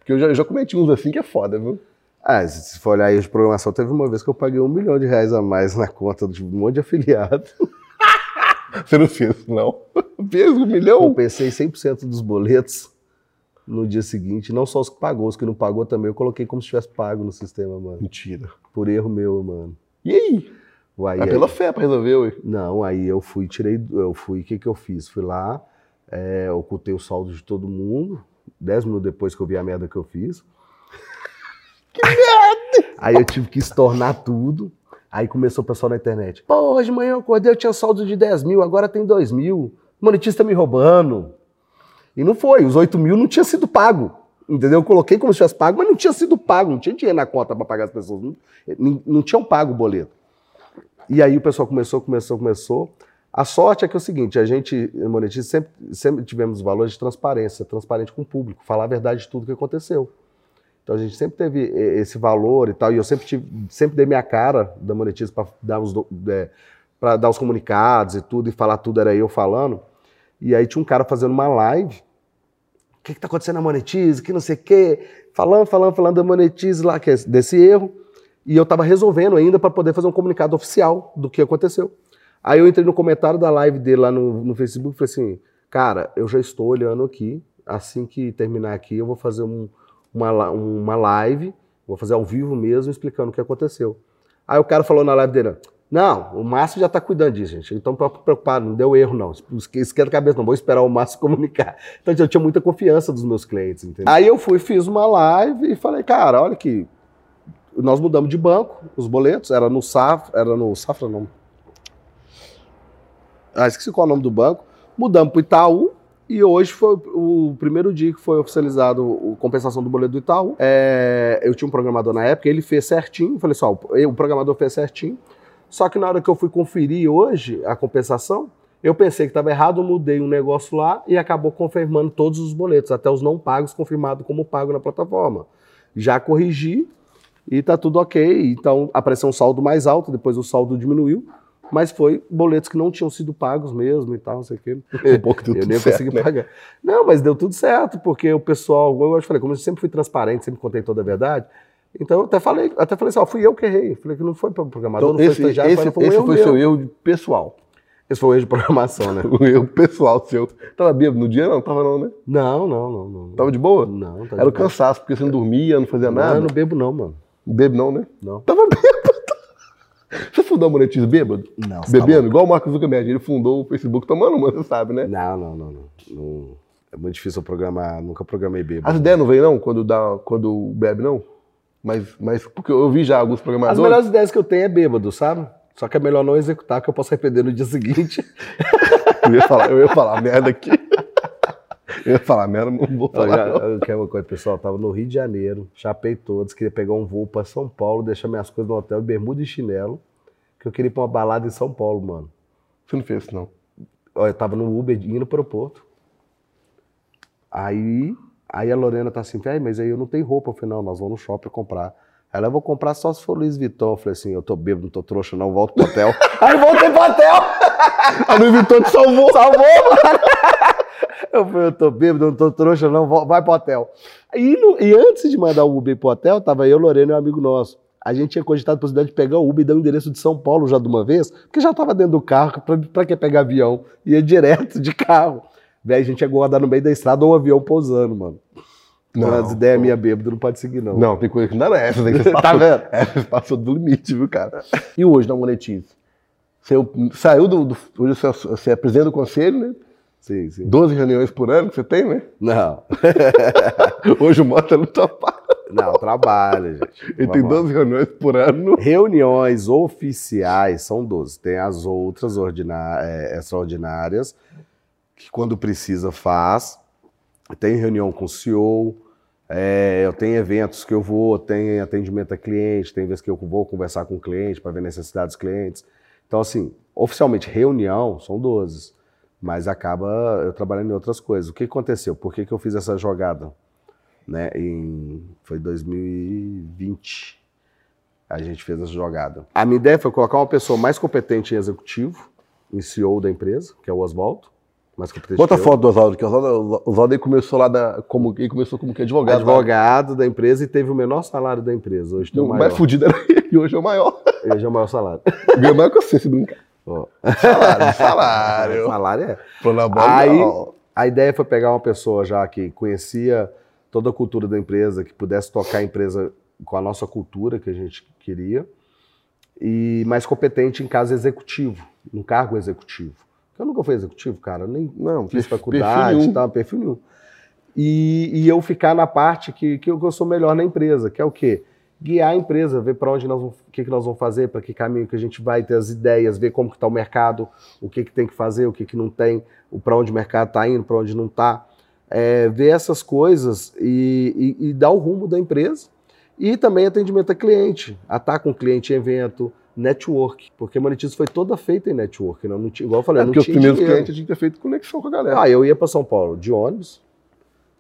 Porque eu já, eu já cometi uns assim que é foda, viu? Ah, se for olhar aí de programação, teve uma vez que eu paguei um milhão de reais a mais na conta de um monte de afiliado. Você não fez, não? Fez um milhão? Compensei 100% dos boletos no dia seguinte. Não só os que pagou, os que não pagou também. Eu coloquei como se tivesse pago no sistema, mano. Mentira. Por erro meu, mano. E aí? Uai, É aí- pela fé pra resolver, ué. Não, aí eu fui, tirei, eu fui, o que que eu fiz? Fui lá, é, ocultei o saldo de todo mundo, dez minutos depois que eu vi a merda que eu fiz. Que merda! Aí eu tive que estornar tudo, aí começou o pessoal na internet, pô, hoje de manhã eu acordei, eu tinha saldo de 10 mil, agora tem 2 mil, o monetista me roubando. E não foi, os 8 mil não tinha sido pago, entendeu? Eu coloquei como se tivesse pago, mas não tinha sido pago, não tinha dinheiro na conta para pagar as pessoas, não, não, não tinham pago o boleto. E aí o pessoal começou, começou, começou. A sorte é que é o seguinte, a gente, Monetize, sempre, sempre tivemos valores de transparência, transparente com o público, falar a verdade de tudo que aconteceu. Então a gente sempre teve esse valor e tal, e eu sempre, tive, sempre dei minha cara da Monetize para dar, os pra dar os comunicados e tudo, e falar tudo era eu falando. E aí tinha um cara fazendo uma live, o que está acontecendo na Monetize, que não sei o quê, falando, falando, falando da Monetize lá, que é desse erro. E eu estava resolvendo ainda para poder fazer um comunicado oficial do que aconteceu. Aí eu entrei no comentário da live dele lá no, no Facebook e falei assim: Cara, eu já estou olhando aqui. Assim que terminar aqui, eu vou fazer um- uma, uma live, vou fazer ao vivo mesmo, explicando o que aconteceu. Aí o cara falou na live dele: Não, o Márcio já está cuidando disso, gente. Então, para preocupar, não deu erro, não. Esquenta a cabeça, não vou esperar o Márcio comunicar. Então, eu tinha muita confiança dos meus clientes, entendeu? Aí eu fui, fiz uma live e falei, cara, olha que nós mudamos de banco, os boletos, era no Safra, era no Safra, não. Ah, esqueci qual é o nome do banco. Mudamos para o Itaú, e hoje foi o primeiro dia que foi oficializado a compensação do boleto do Itaú. É, eu tinha um programador na época, ele fez certinho. Falei só, o programador fez certinho. Só que na hora que eu fui conferir hoje a compensação, eu pensei que estava errado, mudei um negócio lá e acabou confirmando todos os boletos, até os não pagos confirmado como pago na plataforma. Já corrigi e está tudo ok. Então apareceu um saldo mais alto, depois o saldo diminuiu mas foi boletos que não tinham sido pagos mesmo e tal, não sei o quê. Um pouco deu eu tudo nem certo, consegui né? pagar. Não, mas deu tudo certo, porque o pessoal, eu te falei, como eu sempre fui transparente, sempre contei toda a verdade, então eu até falei, até falei assim, ó, fui eu que errei. Falei que não foi para o programador, Então, não foi esse, estagiário, esse, foi um esse erro foi seu erro pessoal. Esse foi o erro de programação, né? O erro pessoal seu. Tava bêbado no dia? Não, tava não, né? Não, não, não, não. Tava de boa? Não, Era o cansaço, porque você não dormia, não fazia Não, nada. eu não bebo não, mano. Bebe não, né? Não. Tava bêbado. Você fundou a Monetize bêbado? Não, você Bebendo? Igual o Marcos Zuckerberg. Ele fundou o Facebook tomando uma, você sabe, né? Não, não, não, não. Não- É muito difícil eu programar, nunca programei bêbado. As ideias não vêm, não, quando, dá, quando bebe, não? Mas, mas porque eu vi já alguns As programadores. melhores ideias que eu tenho é bêbado, sabe? Só que é melhor não executar, que eu posso arrepender no dia seguinte. Eu ia falar, eu ia falar merda aqui. Eu ia falar merda, não vou Eu, falar. já, não. eu quero uma coisa, pessoal. Eu tava no Rio de Janeiro, chapei todos, queria pegar um voo pra São Paulo, deixar minhas coisas no hotel, bermuda e chinelo, que eu queria ir pra uma balada em São Paulo, mano. Você não fez isso, não. Olha, eu tava no Uber indo pro aeroporto. Aí, aí a Lorena tá assim, "Véi, mas aí eu não tenho roupa. Eu falei, não, nós vamos no shopping comprar. Ela, eu vou comprar só se for Luiz Vuitton. Eu falei assim, eu tô bêbado, não tô trouxa não, volto pro hotel. aí voltei pro hotel! A Louis Vuitton te salvou. Salvou, mano! Eu falei, eu tô bêbado, não tô trouxa, não, vai pro hotel. E, no- e antes de mandar o Uber pro hotel, tava eu, Lorena e um amigo nosso. A gente tinha cogitado a possibilidade de pegar o Uber e dar o endereço de São Paulo já de uma vez, porque já tava dentro do carro, pra, pra que pegar avião? Ia direto de carro. Daí a gente ia guardar no meio da estrada ou o avião pousando, mano. Não, as ideias minhas bêbado não pode seguir, não. Não, tem coisa que não era essa. Daí que Tá passou, vendo? É, passou do limite, viu, cara? E hoje, na Monetize? Você saiu do, do. Hoje você é presidente do conselho, né? Sim, sim. 12 reuniões por ano que você tem, né? Não, Hoje o Mota não pago. não, trabalho, gente. Ele tem Vamos lá. 12 reuniões por ano. Reuniões oficiais são 12. Tem as outras é, extraordinárias, que quando precisa faz. Tem reunião com o CEO. é, eu tenho eventos que eu vou, tem atendimento a cliente, tem vezes que eu vou conversar com o cliente para ver necessidades dos clientes. Então, assim, oficialmente, reunião são 12. Mas acaba eu trabalhando em outras coisas. O que aconteceu? Por que, que eu fiz essa jogada? Né? Em, foi 2020 a gente fez essa jogada. A minha ideia foi colocar uma pessoa mais competente em executivo, em CEO da empresa, que é o Oswaldo. Mais competente Bota a foto do Oswaldo, que o Oswaldo, começou lá da, como, ele começou como que advogado. Advogado da empresa e teve o menor salário da empresa. Hoje tem O o mais maior. fudido era ele, hoje é o maior. Hoje é o maior salário. Ganha mais que você, se brincar. Salário, salário. salário é. Aí-. A ideia foi pegar uma pessoa já que conhecia toda a cultura da empresa, que pudesse tocar a empresa com a nossa cultura que a gente queria, e mais competente em caso executivo, no cargo executivo. Eu nunca fui executivo, cara, nem Não, fiz perfil faculdade, nenhum. tal, perfil nenhum. E, e eu ficar na parte que, que eu sou melhor na empresa, que é o quê? Guiar a empresa, ver para onde nós vamos, o que, que nós vamos fazer, para que caminho que a gente vai, ter as ideias, ver como que está o mercado, o que, que tem que fazer, o que, que não tem, para onde o mercado está indo, para onde não está. ver essas coisas e, e- e dar o rumo da empresa. E também atendimento a cliente, estar com cliente em evento, network, porque a Monetize foi toda feita em network, não, não tinha, igual eu falei, É não porque os tinha primeiros clientes a gente tinha feito conexão com a galera. Ah, eu ia para São Paulo de ônibus,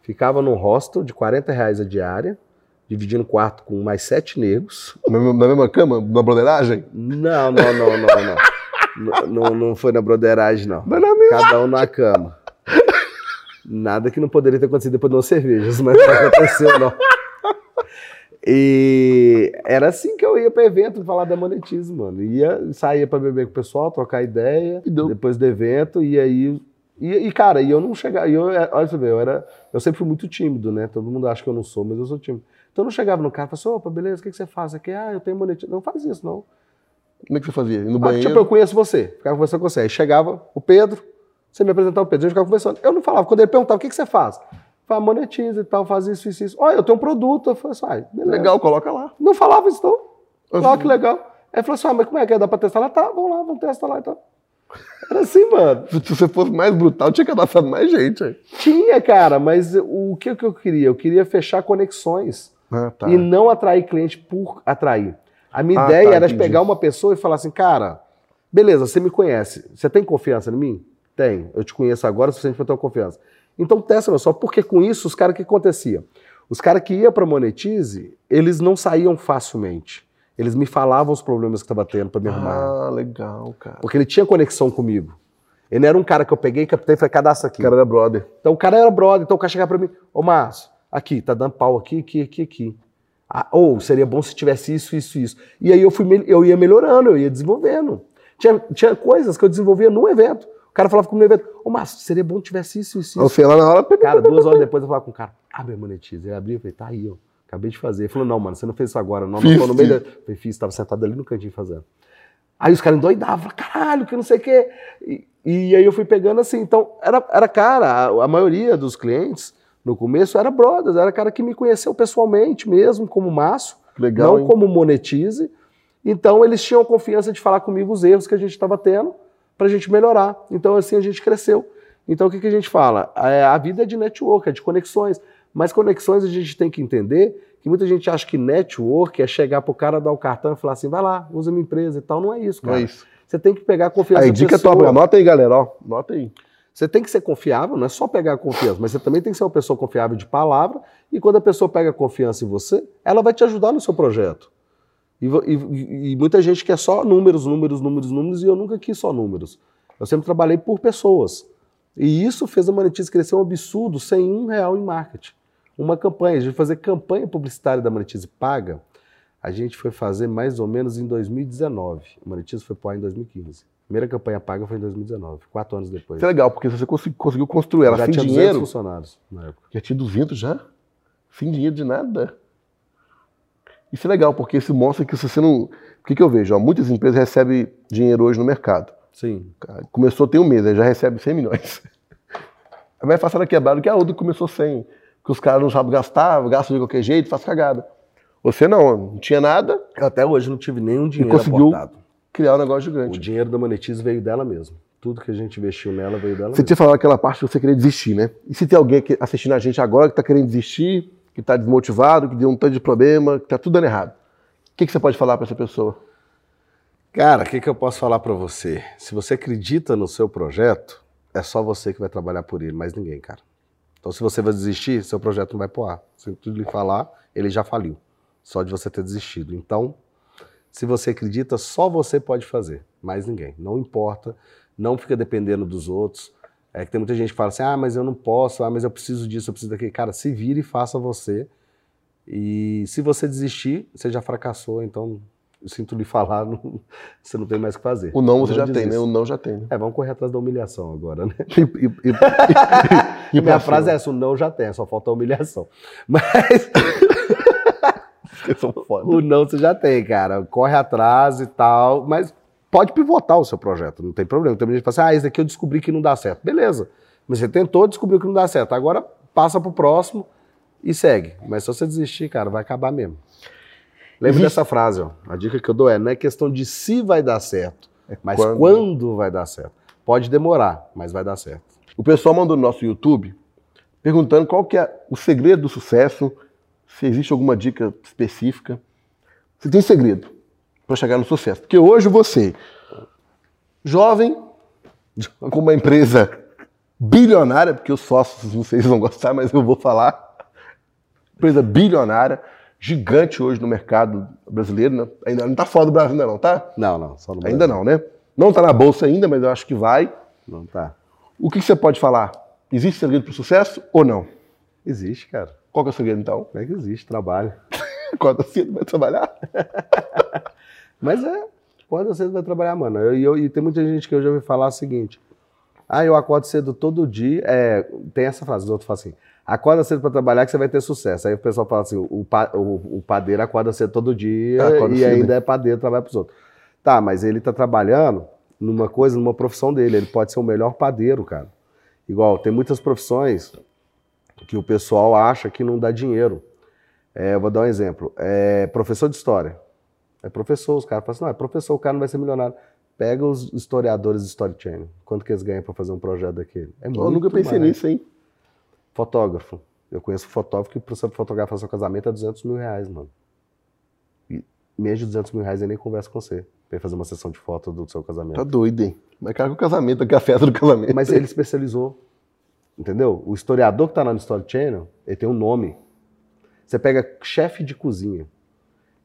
ficava num hostel de 40 reais a diária, dividindo quarto com mais sete negros. Na, mesma, cama, na broderagem? Não, não, não, não, não. Não, não, foi na broderagem, não. Mas na mesma. Cada um na cama. Nada que não poderia ter acontecido depois de umas cervejas, mas não aconteceu, não. E era assim que eu ia para evento falar da Monetize, mano. Ia, saía para beber com o pessoal, trocar ideia, depois do evento, e aí. E, e, cara, e eu não chegava. Eu, olha você ver, eu, era, eu sempre fui muito tímido, né? Todo mundo acha que eu não sou, mas eu sou tímido. Então eu não chegava no cara e falava assim: opa, beleza, o que, que você faz aqui? Ah, eu tenho Monetize. Não faz isso, não. Como é que você fazia? No Ah, banheiro? tipo, eu conheço você, ficava conversando com você. Aí chegava o Pedro, você me apresentava o Pedro, a gente ficava conversando. Eu não falava, quando ele perguntava, o que, que você faz? Eu falava, monetiza e tal, faz isso, isso, isso. Olha, eu tenho um produto. Eu falei assim, ah, beleza. Legal, coloca lá. Não falava isso, não. Olha que legal. Aí falou assim, ah, mas como é que é? Dá pra testar lá? Tá, vamos lá, vamos testar lá então. Era assim, mano. Se você fosse mais brutal, tinha cadastrado mais gente. aí. Tinha, cara, mas o que, que eu queria? Eu queria fechar conexões Ah, tá. e não atrair cliente por atrair. A minha Ah, ideia tá, era de entendi. pegar uma pessoa e falar assim, cara, beleza, você me conhece, você tem confiança em mim? Tem. Eu te conheço agora o suficiente para ter uma confiança. Então testa, meu só, porque com isso, os caras, o que acontecia? Os caras que iam para Monetize, eles não saíam facilmente. Eles me falavam os problemas que estava tendo para me arrumar. Ah, legal, cara. Porque ele tinha conexão comigo. Ele não era um cara que eu peguei, captei e falei, cadastra aqui. O cara era brother. Então o cara era brother, então o cara chegava pra mim, ô Márcio, aqui, tá dando pau aqui, aqui, aqui, aqui. Ah, ou seria bom se tivesse isso, isso, isso. E aí eu, fui, eu ia melhorando, eu ia desenvolvendo. Tinha, tinha coisas que eu desenvolvia num evento. O cara falava comigo no evento, ô Márcio, seria bom se tivesse isso, isso, isso. Você lá na hora. Cara, duas horas depois eu falava com o cara, abre a monetiza. Ele abriu e falei, tá aí, ó. Acabei de fazer. Ele falou, não, mano, você não fez isso agora, não. Fiz, Nós tô no meio da. Eu falei, fiz, tava sentado ali no cantinho fazendo. Aí os caras endoidavam, caralho, que não sei o quê. E, e aí eu fui pegando assim. Então, era, era cara, a, a maioria dos clientes, no começo, era brothers, era cara que me conheceu pessoalmente mesmo, como Márcio, Legal, não hein? como monetize. Então, eles tinham confiança de falar comigo os erros que a gente estava tendo para a gente melhorar. Então, assim, a gente cresceu. Então, o que, que a gente fala? É, a vida é de network, é de conexões. Mas conexões a gente tem que entender que muita gente acha que network é chegar pro cara, dar o cartão e falar assim, vai lá, usa minha empresa e tal. Não é isso, Não cara. é isso. Você tem que pegar a confiança Aí, dica pessoa. top. Anota aí, galera. Ó, anota aí. Você tem que ser confiável, não é só pegar a confiança, mas você também tem que ser uma pessoa confiável de palavra. E quando a pessoa pega confiança em você, ela vai te ajudar no seu projeto. E, e- e muita gente quer só números, números, números, números, e eu nunca quis só números. Eu sempre trabalhei por pessoas. E isso fez a Monetize crescer um absurdo sem um real em marketing. Uma campanha, a gente fazer campanha publicitária da Monetize paga, a gente foi fazer mais ou menos em 2019. A Monetize foi pôr em 2015. A primeira campanha paga foi em 2019, quatro anos depois. Isso é legal, porque você consegui- conseguiu construir ela Já sem tinha 200 dinheiro. funcionários na época. Já tinha 200 já? Sem dinheiro de nada. Isso é legal, porque isso mostra que se você não. O que, que eu vejo? Ó, muitas empresas recebem dinheiro hoje no mercado. Sim. Começou tem um mês, aí já recebe 100 milhões. Aí vai passar quebrada que a outra começou 100. Que os caras não sabem gastar, gastam de qualquer jeito, faz cagada. Você não, não tinha nada, Eu até hoje não tive nenhum dinheiro conseguiu aportado. Criar um negócio O gigante. dinheiro da Monetize veio dela mesmo. Tudo que a gente investiu nela veio dela Você mesmo. tinha falado aquela parte de você querer desistir, né? E se tem alguém assistindo a gente agora que está querendo desistir, que está desmotivado, que deu um tanto de problema, que está tudo dando errado, o que, que você pode falar para essa pessoa? Cara, o que, que eu posso falar pra você? Se você acredita no seu projeto, é só você que vai trabalhar por ele, mais ninguém, cara. Então, se você vai desistir, seu projeto não vai pro ar. Se tudo lhe falar, ele já faliu. Só de você ter desistido. Então, se você acredita, só você pode fazer, mais ninguém. Não importa, não fica dependendo dos outros. É que tem muita gente que fala assim: ah, mas eu não posso, ah, mas eu preciso disso, eu preciso daquilo. Cara, se vire e faça você. E se você desistir, você já fracassou, então eu sinto lhe falar, não- você não tem mais o que fazer. O não você já tem, né? O não já tem. Né? É, vamos correr atrás da humilhação agora, né? E, e, e, E minha frase é essa: o não já tem, só falta a humilhação. Mas Vocês são foda. o não você já tem, cara. Corre atrás e tal, mas pode pivotar o seu projeto, não tem problema. Tem gente que fala assim: ah, esse aqui eu descobri que não dá certo. Beleza. Mas você tentou, descobriu que não dá certo. Agora passa pro próximo e segue. Mas se você desistir, cara, vai acabar mesmo. Lembra dessa frase, ó. A dica que eu dou é: não é questão de se vai dar certo, mas quando. quando vai dar certo. Pode demorar, mas vai dar certo. O pessoal mandou no nosso YouTube perguntando qual que é o segredo do sucesso, se existe alguma dica específica. Você tem segredo para chegar no sucesso? Porque hoje você, jovem, com uma empresa bilionária, porque os sócios, se vão gostar, mas eu vou falar. Empresa bilionária, gigante hoje no mercado brasileiro, né? ainda não está fora do Brasil ainda não, tá? Não, não, só no Ainda não, né? Não está na bolsa ainda, mas eu acho que vai. Não tá. O que que você pode falar? Existe segredo para o sucesso ou não? Existe, cara. Qual que é o segredo então? É que existe? Trabalho. Acorda cedo, vai trabalhar? Mas é, quando você vai trabalhar, mano. Eu- E eu- e tem muita gente que eu já ouvi falar o seguinte: ah, eu acordo cedo todo dia. É, tem essa frase, os outros falam assim: acorda cedo pra trabalhar que você vai ter sucesso. Aí o pessoal fala assim: o, pa- o- o padeiro acorda cedo todo dia Acorda e cedo. ainda é padeiro, trabalha pros outros. Tá, mas ele tá trabalhando numa coisa, numa profissão dele. Ele pode ser o melhor padeiro, cara. Igual, tem muitas profissões que o pessoal acha que não dá dinheiro. É, eu vou dar um exemplo. É professor de história. É professor, os caras falam assim, não, é professor, o cara não vai ser milionário. Pega os historiadores de Story Channel. Quanto que eles ganham para fazer um projeto daquele? É eu nunca pensei mais. nisso, hein? Fotógrafo. Eu conheço fotógrafo que para você fotografar seu casamento é 200 mil reais, mano. E menos de 200 mil reais ele nem conversa com você. Pra fazer uma sessão de foto do seu casamento. Tá doido, hein? Mas cara, o casamento, a festa do casamento. Mas ele especializou. Entendeu? O historiador que tá lá no Story Channel, ele tem um nome. Você pega chefe de cozinha.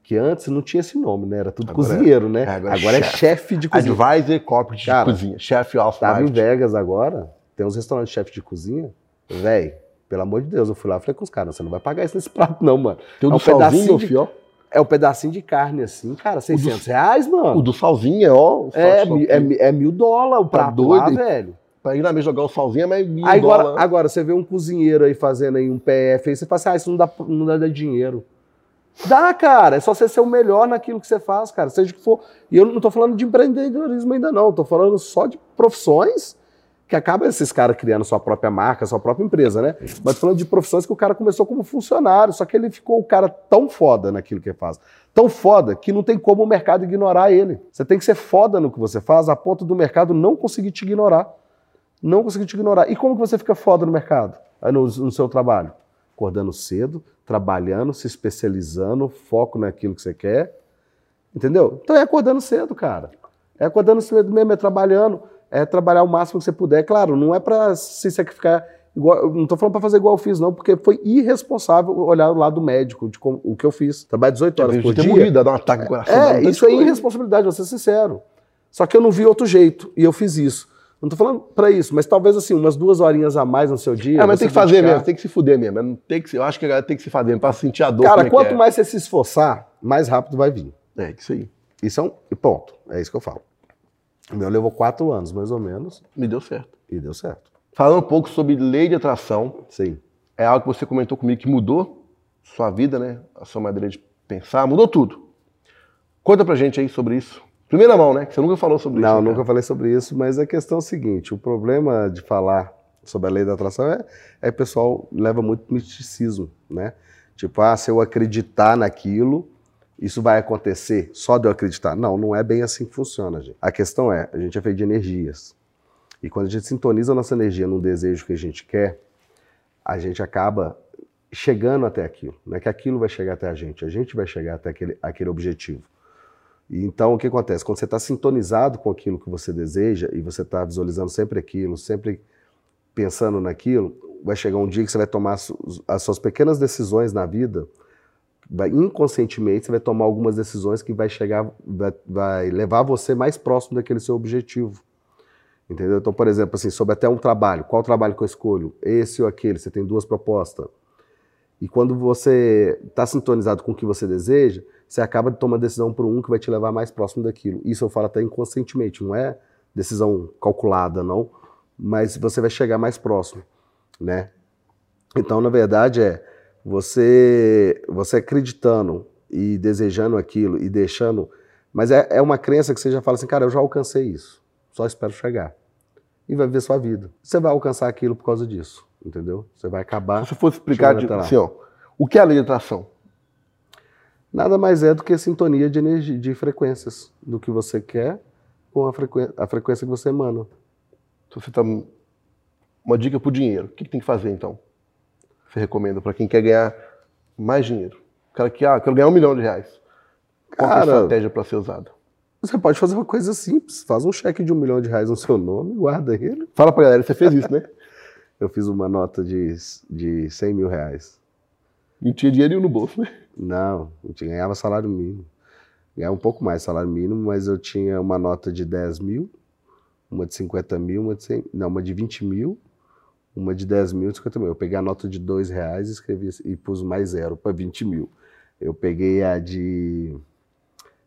Que antes não tinha esse nome, né? Era tudo agora é- cozinheiro, é, né? Agora, agora é chefe de cozinha. Advisor corporate de cozinha. Chefe off Tava em Vegas agora, tem uns restaurantes de chefe de cozinha. Véi, pelo amor de Deus, eu fui lá e falei com os caras, você não vai pagar isso nesse prato não, mano. Tem um, é um pedacinho, de... Fio? É um pedacinho de carne assim, cara, 600 do... reais, mano. O do salzinho é, ó. É, é, é, mil dólares o tá prato doido, lá, velho. Pra ir na mesa jogar o salzinho mais mil agora. Agora, você vê um cozinheiro aí fazendo aí um PF, aí você fala assim, ah, isso não dá, não dá dinheiro. Dá, cara. É só você ser o melhor naquilo que você faz, cara. Seja o que for. E eu não estou falando de empreendedorismo ainda, não. Estou falando só de profissões que acaba esses caras criando sua própria marca, sua própria empresa, né? Mas falando de profissões que o cara começou como funcionário, só que ele ficou o cara tão foda naquilo que ele faz. Tão foda que não tem como o mercado ignorar ele. Você tem que ser foda no que você faz a ponto do mercado não conseguir te ignorar. Não conseguir te ignorar. E como que você fica foda no mercado? No, no seu trabalho? Acordando cedo, trabalhando, se especializando, foco naquilo que você quer. Entendeu? Então é acordando cedo, cara. É acordando cedo mesmo, é trabalhando, é trabalhar o máximo que você puder. Claro, não é para se sacrificar igual. Não estou falando para fazer igual eu fiz, não, porque foi irresponsável olhar o lado médico de como, o que eu fiz. Trabalhar 18 horas por dia. Morrido, dar um ataque no coração. É, isso é irresponsabilidade, vou ser sincero. Só que eu não vi outro jeito e eu fiz isso. Não tô falando para isso, mas talvez assim, umas duas horinhas a mais no seu dia. É, mas tem que fazer dedicar... mesmo, tem que se fuder mesmo. Não tem que, eu acho que a galera tem que se fazer para sentir a dor. Cara, é quanto é. mais você se esforçar, mais rápido vai vir. É, isso aí. Isso é um ponto. É isso que eu falo. O meu levou quatro anos, mais ou menos. Me deu certo. E deu certo. Falando um pouco sobre lei de atração. Sim. É algo que você comentou comigo que mudou sua vida, né? A sua maneira de pensar, mudou tudo. Conta pra gente aí sobre isso. Primeira mão, né? Que você nunca falou sobre não, isso. Não, né, nunca falei sobre isso, mas a questão é a seguinte: o problema de falar sobre a lei da atração é, é que o pessoal leva muito misticismo, né? Tipo, ah, se eu acreditar naquilo, isso vai acontecer só de eu acreditar. Não, não é bem assim que funciona, gente. A questão é, a gente é feito de energias. E quando a gente sintoniza a nossa energia num desejo que a gente quer, a gente acaba chegando até aquilo. Não é que aquilo vai chegar até a gente, a gente vai chegar até aquele, aquele objetivo. Então, o que acontece? Quando você está sintonizado com aquilo que você deseja e você está visualizando sempre aquilo, sempre pensando naquilo, vai chegar um dia que você vai tomar as suas pequenas decisões na vida, vai, inconscientemente você vai tomar algumas decisões que vai chegar, vai, vai levar você mais próximo daquele seu objetivo. Entendeu? Então, por exemplo, assim, sobre até um trabalho, qual trabalho que eu escolho? Esse ou aquele? Você tem duas propostas. E quando você está sintonizado com o que você deseja, você acaba de tomar decisão por um que vai te levar mais próximo daquilo. Isso eu falo até inconscientemente, não é decisão calculada, não, mas você vai chegar mais próximo, né? Então, na verdade, é você, você acreditando e desejando aquilo e deixando. Mas é, é uma crença que você já fala assim, cara, eu já alcancei isso, só espero chegar. E vai viver sua vida. Você vai alcançar aquilo por causa disso entendeu? Você vai acabar. Se você fosse explicar de, assim, ó, o que é a lei de atração? Nada mais é do que a sintonia de energia, de frequências do que você quer com a, frequ... a frequência que você emana. Se você tá uma dica para o dinheiro, o que, que, tem que fazer então? Você recomenda para quem quer ganhar mais dinheiro? O cara que ah, quero ganhar um milhão de reais. Qual Cara, é a estratégia para ser usada? Você pode fazer uma coisa simples, faz um cheque de um milhão de reais no seu nome, guarda ele. Fala pra galera, você fez isso, né? eu fiz uma nota de, de 100 mil reais. Não tinha dinheiro no bolso, né? Não, eu tinha, ganhava salário mínimo. Ganhava um pouco mais salário mínimo, mas eu tinha uma nota de 10 mil, uma de 50 mil, uma de 100, não, uma de 20 mil, uma de 10 mil e 50 mil. Eu peguei a nota de 2 reais e escrevi e pus mais zero para 20 mil. Eu peguei a de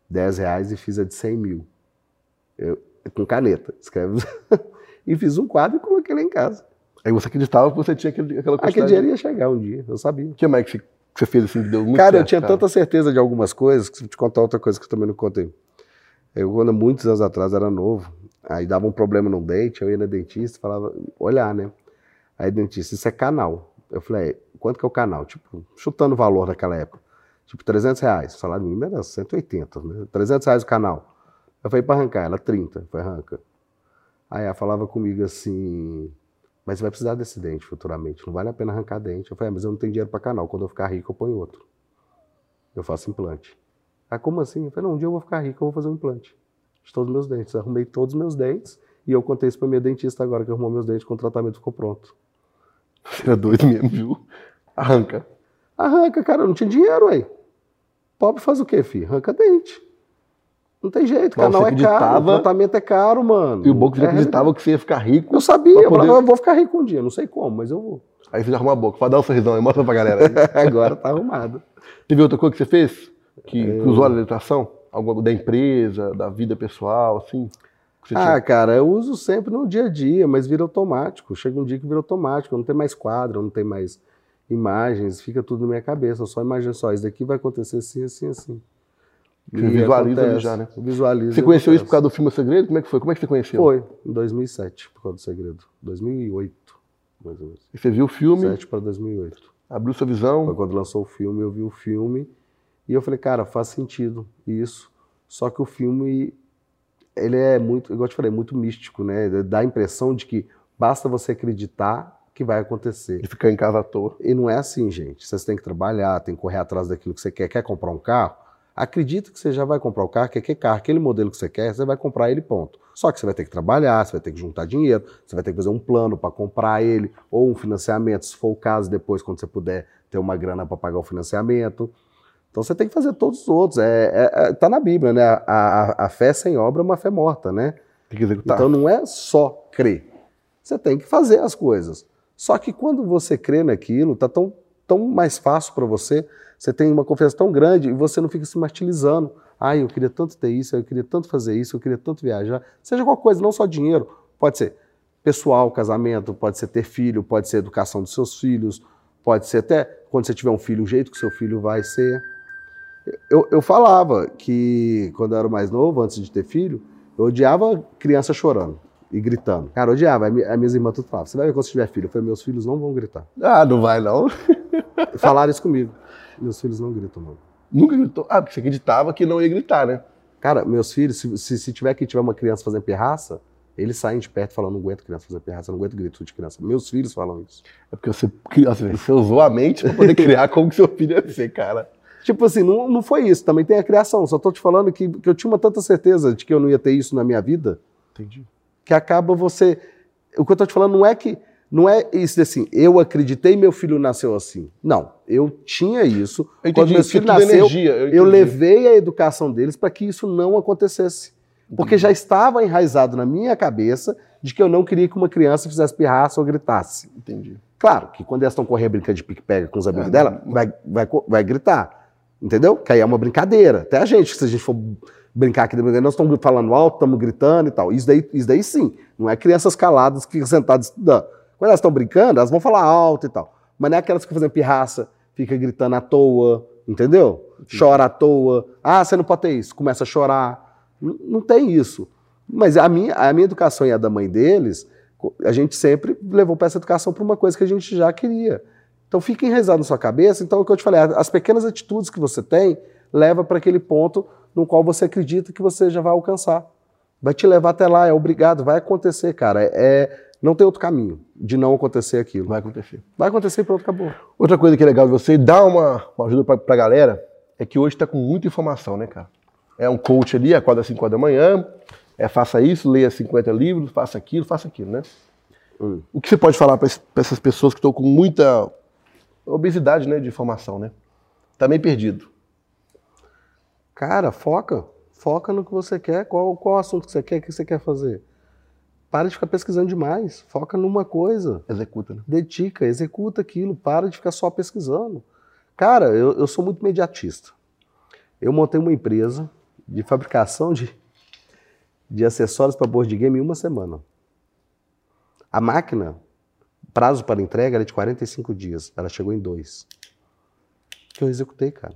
10 reais e fiz a de 100 mil. Eu, com caneta, escreve. e fiz um quadro e coloquei lá em casa. Aí você acreditava que você tinha aquele, aquela quantidade. Aquele dinheiro ia chegar um dia, eu sabia. Que mais que que você fez assim que deu muito Cara, certo, eu tinha cara. tanta certeza de algumas coisas, que vou te contar outra coisa que eu também não contei. Eu, quando muitos anos atrás era novo, aí dava um problema no dente, eu ia na dentista e falava, olhar, né? Aí dentista, isso é canal. Eu falei, é, quanto que é o canal? Tipo, chutando o valor naquela época. Tipo, 300 reais. O salário mínimo era 180, né? 300 reais o canal. Eu falei, para arrancar, ela 30. Foi arranca. Aí ela falava comigo assim, mas você vai precisar desse dente futuramente, não vale a pena arrancar dente. Eu falei, ah, mas eu não tenho dinheiro para canal, quando eu ficar rico eu ponho outro. Eu faço implante. Ah, como assim? Eu falei, não, um dia eu vou ficar rico, eu vou fazer um implante de todos os meus dentes. Arrumei todos os meus dentes e eu contei isso para minha dentista agora, que arrumou meus dentes quando o tratamento ficou pronto. É doido mesmo, viu? Arranca. Arranca, cara, eu não tinha dinheiro, aí. Pobre faz o quê, filho? Arranca dente. Não tem jeito, Mas canal é caro, o tratamento é caro, mano. E o Boca é acreditava que você ia ficar rico. Eu sabia, eu falava, eu vou ficar rico um dia, não sei como, mas eu vou. Aí você já a boca, pode dar um sorrisão aí, mostra pra galera. Agora tá arrumado. Teve outra coisa que você fez? Que, é... a legislação? Algo da empresa, da vida pessoal, assim? Ah, tinha? cara, eu uso sempre no dia a dia, mas vira automático. Chega um dia que vira automático, não tem mais quadro, não tem mais imagens, fica tudo na minha cabeça. Eu só imagino só, isso daqui vai acontecer assim, assim, assim. Você visualiza acontece, já, né? Visualiza. Você conheceu acontece. isso por causa do filme O Segredo? Como é que foi? Como é que você conheceu? Foi, em 2007, por causa do Segredo. 2008, mais ou menos. E você viu o filme? 2007 para 2008. Abriu sua visão? Foi quando lançou o filme, eu vi o filme e eu falei, cara, faz sentido isso. Só que o filme, ele é muito, igual eu te falei, muito místico, né? Dá a impressão de que basta você acreditar que vai acontecer. E ficar em casa à toa. E não é assim, gente. Você tem que trabalhar, tem que correr atrás daquilo que você quer. Quer comprar um carro? Acredita que você já vai comprar o carro, que aquele carro, aquele modelo que você quer, você vai comprar ele, ponto. Só que você vai ter que trabalhar, você vai ter que juntar dinheiro, você vai ter que fazer um plano para comprar ele, ou um financiamento, se for o caso, depois, quando você puder ter uma grana para pagar o financiamento. Então você tem que fazer todos os outros. É, é, é tá na Bíblia, né? A, a, a, fé sem obra é uma fé morta, né? Tem que executar. Então não é só crer. Você tem que fazer as coisas. Só que quando você crê naquilo, tá tão, tão mais fácil para você você tem uma confiança tão grande e você não fica se martirizando. Ah, eu queria tanto ter isso, eu queria tanto fazer isso, eu queria tanto viajar. Seja qualquer coisa, não só dinheiro. Pode ser pessoal, casamento, pode ser ter filho, pode ser educação dos seus filhos, pode ser até quando você tiver um filho, o jeito que seu filho vai ser. Eu, eu falava que quando eu era mais novo, antes de ter filho, eu odiava criança chorando e gritando. Cara, odiava. As minhas irmãs tudo falavam, você vai ver quando você tiver filho. Eu falei, meus filhos não vão gritar. Ah, não vai não. Falaram isso comigo. Meus filhos não gritam, mano. Nunca gritou? Ah, porque você acreditava que não ia gritar, né? Cara, meus filhos, se, se, se tiver que tiver uma criança fazendo pirraça, eles saem de perto falando, não aguento criança fazer pirraça, não aguento grito de criança. Meus filhos falam isso. É porque você, você usou a mente pra poder criar como que seu filho ia ser, cara. Tipo assim, não, não foi isso, também tem a criação. Só tô te falando que, que eu tinha uma tanta certeza de que eu não ia ter isso na minha vida. Entendi. Que acaba você. O que eu tô te falando não é que não é isso assim, eu acreditei meu filho nasceu assim. Não, eu tinha isso. Eu Quando meu filho nasceu, energia, eu, eu, levei a educação deles para que isso não acontecesse. Entendi. Porque já estava enraizado na minha cabeça de que eu não queria que uma criança fizesse pirraça ou gritasse. Entendi. Claro que quando elas estão correndo brincando de pique-pega com os amigos é, dela, vai, vai, vai gritar. Entendeu? Que aí é uma brincadeira. Até a gente, se a gente for brincar aqui, nós estamos falando alto, estamos gritando e tal. Isso daí, isso daí sim. Não é crianças caladas que ficam sentadas estudando. Quando elas estão brincando, elas vão falar alto e tal. Mas não é aquelas que fazem pirraça, fica gritando à toa, entendeu? Chora à toa. Ah, você não pode ter isso. Começa a chorar. Não, não tem isso. Mas a minha, a minha educação e a da mãe deles, a gente sempre levou para essa educação para uma coisa que a gente já queria. Então fica enraizado na sua cabeça. Então, é o que eu te falei, as pequenas atitudes que você tem leva para aquele ponto no qual você acredita que você já vai alcançar. Vai te levar até lá, é obrigado, vai acontecer, cara. É, não tem outro caminho de não acontecer aquilo. Vai acontecer. Vai acontecer e pronto, acabou. Outra coisa que é legal de você dar uma, uma ajuda pra, pra galera é que hoje está com muita informação, né, cara? É um coach ali, acorda às 5 horas da manhã, é faça isso, leia 50 livros, faça aquilo, faça aquilo, né? Hum. O que você pode falar para essas pessoas que estão com muita obesidade né, de informação, né? Tá meio perdido. Cara, foca. Foca no que você quer. Qual, qual assunto que você quer, o que você quer fazer. Para de ficar pesquisando demais. Foca numa coisa. Executa, né? Dedica, executa aquilo. Para de ficar só pesquisando. Cara, eu, eu sou muito mediatista. Eu montei uma empresa de fabricação de, de acessórios para board game em uma semana. A máquina, prazo para entrega era de 45 dias. Ela chegou em dois. Que eu executei, cara.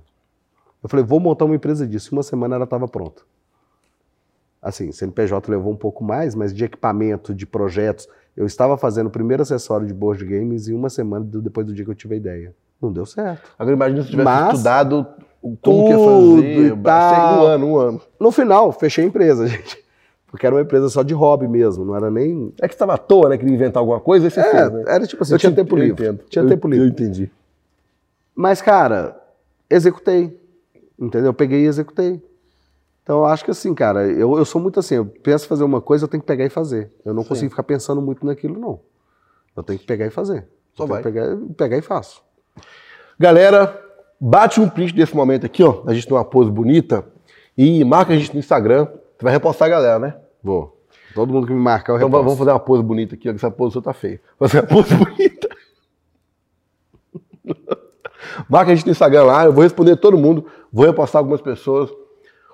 Eu falei, vou montar uma empresa disso. Em uma semana ela estava pronta. Assim, CNPJ levou um pouco mais, mas de equipamento, de projetos, eu estava fazendo o primeiro acessório de board games em uma semana depois do dia que eu tive a ideia. Não deu certo. Agora imagina se tivesse Mas, estudado como que ia tudo fazer. e tal. Um ano, um ano. No final, fechei a empresa, gente. Porque era uma empresa só de hobby mesmo, não era nem. É que você estava à toa, né? Queria inventar alguma coisa, aí você É, fez, né? era tipo assim, Eu tinha te- tempo eu livre. entendo. Tinha Eu- tempo livre. Eu entendi. Mas, cara, executei. Entendeu? Eu peguei e executei. Então, eu acho que assim, cara, eu, eu sou muito assim, eu penso em fazer uma coisa, eu tenho que pegar e fazer. Eu não Sim. consigo ficar pensando muito naquilo, não. Eu tenho que pegar e fazer. Só Eu vai. Pegar, pegar e faço. Galera, bate um print desse momento aqui, ó. A gente tem uma pose bonita. E marca a gente no Instagram. Você vai repostar a galera, né? Vou. Todo mundo que me marcar, eu Então reposto. vamos fazer uma pose bonita aqui, ó, que essa pose sua tá feia. Fazer uma pose bonita. Marca a gente no Instagram lá, eu vou responder todo mundo, vou repostar algumas pessoas.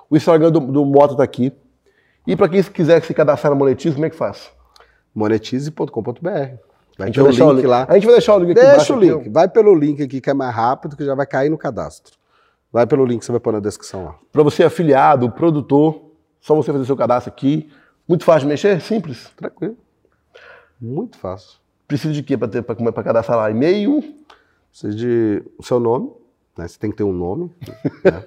O Instagram do, do Moto tá aqui. E para quem quiser se cadastrar na Monetize, como é que faz? monetize.com.br. A Vai gente ter vai o deixar link lá. A gente vai deixar o link aqui Deixa embaixo. o aqui, link. Vai pelo link aqui que é mais rápido, que já vai cair no cadastro. Vai pelo link que você vai pôr na descrição lá. Para você afiliado, produtor, só você fazer seu cadastro aqui. Muito fácil de mexer, simples. Tranquilo. Muito fácil. Precisa de quê para cadastrar lá? E-mail? Precisa de o seu nome, né? Você tem que ter um nome. né?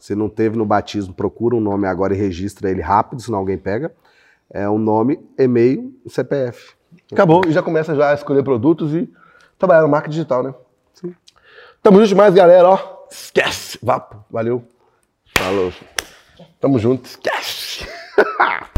Se não teve no batismo, procura um nome agora e registra ele rápido, senão alguém pega. É um nome, e-mail CPF. Acabou, e já começa já a escolher produtos e trabalhar no marketing digital, né? Sim. Tamo junto demais, galera, ó. Esquece. Vapo. Valeu. Falou. Tamo junto. Esquece.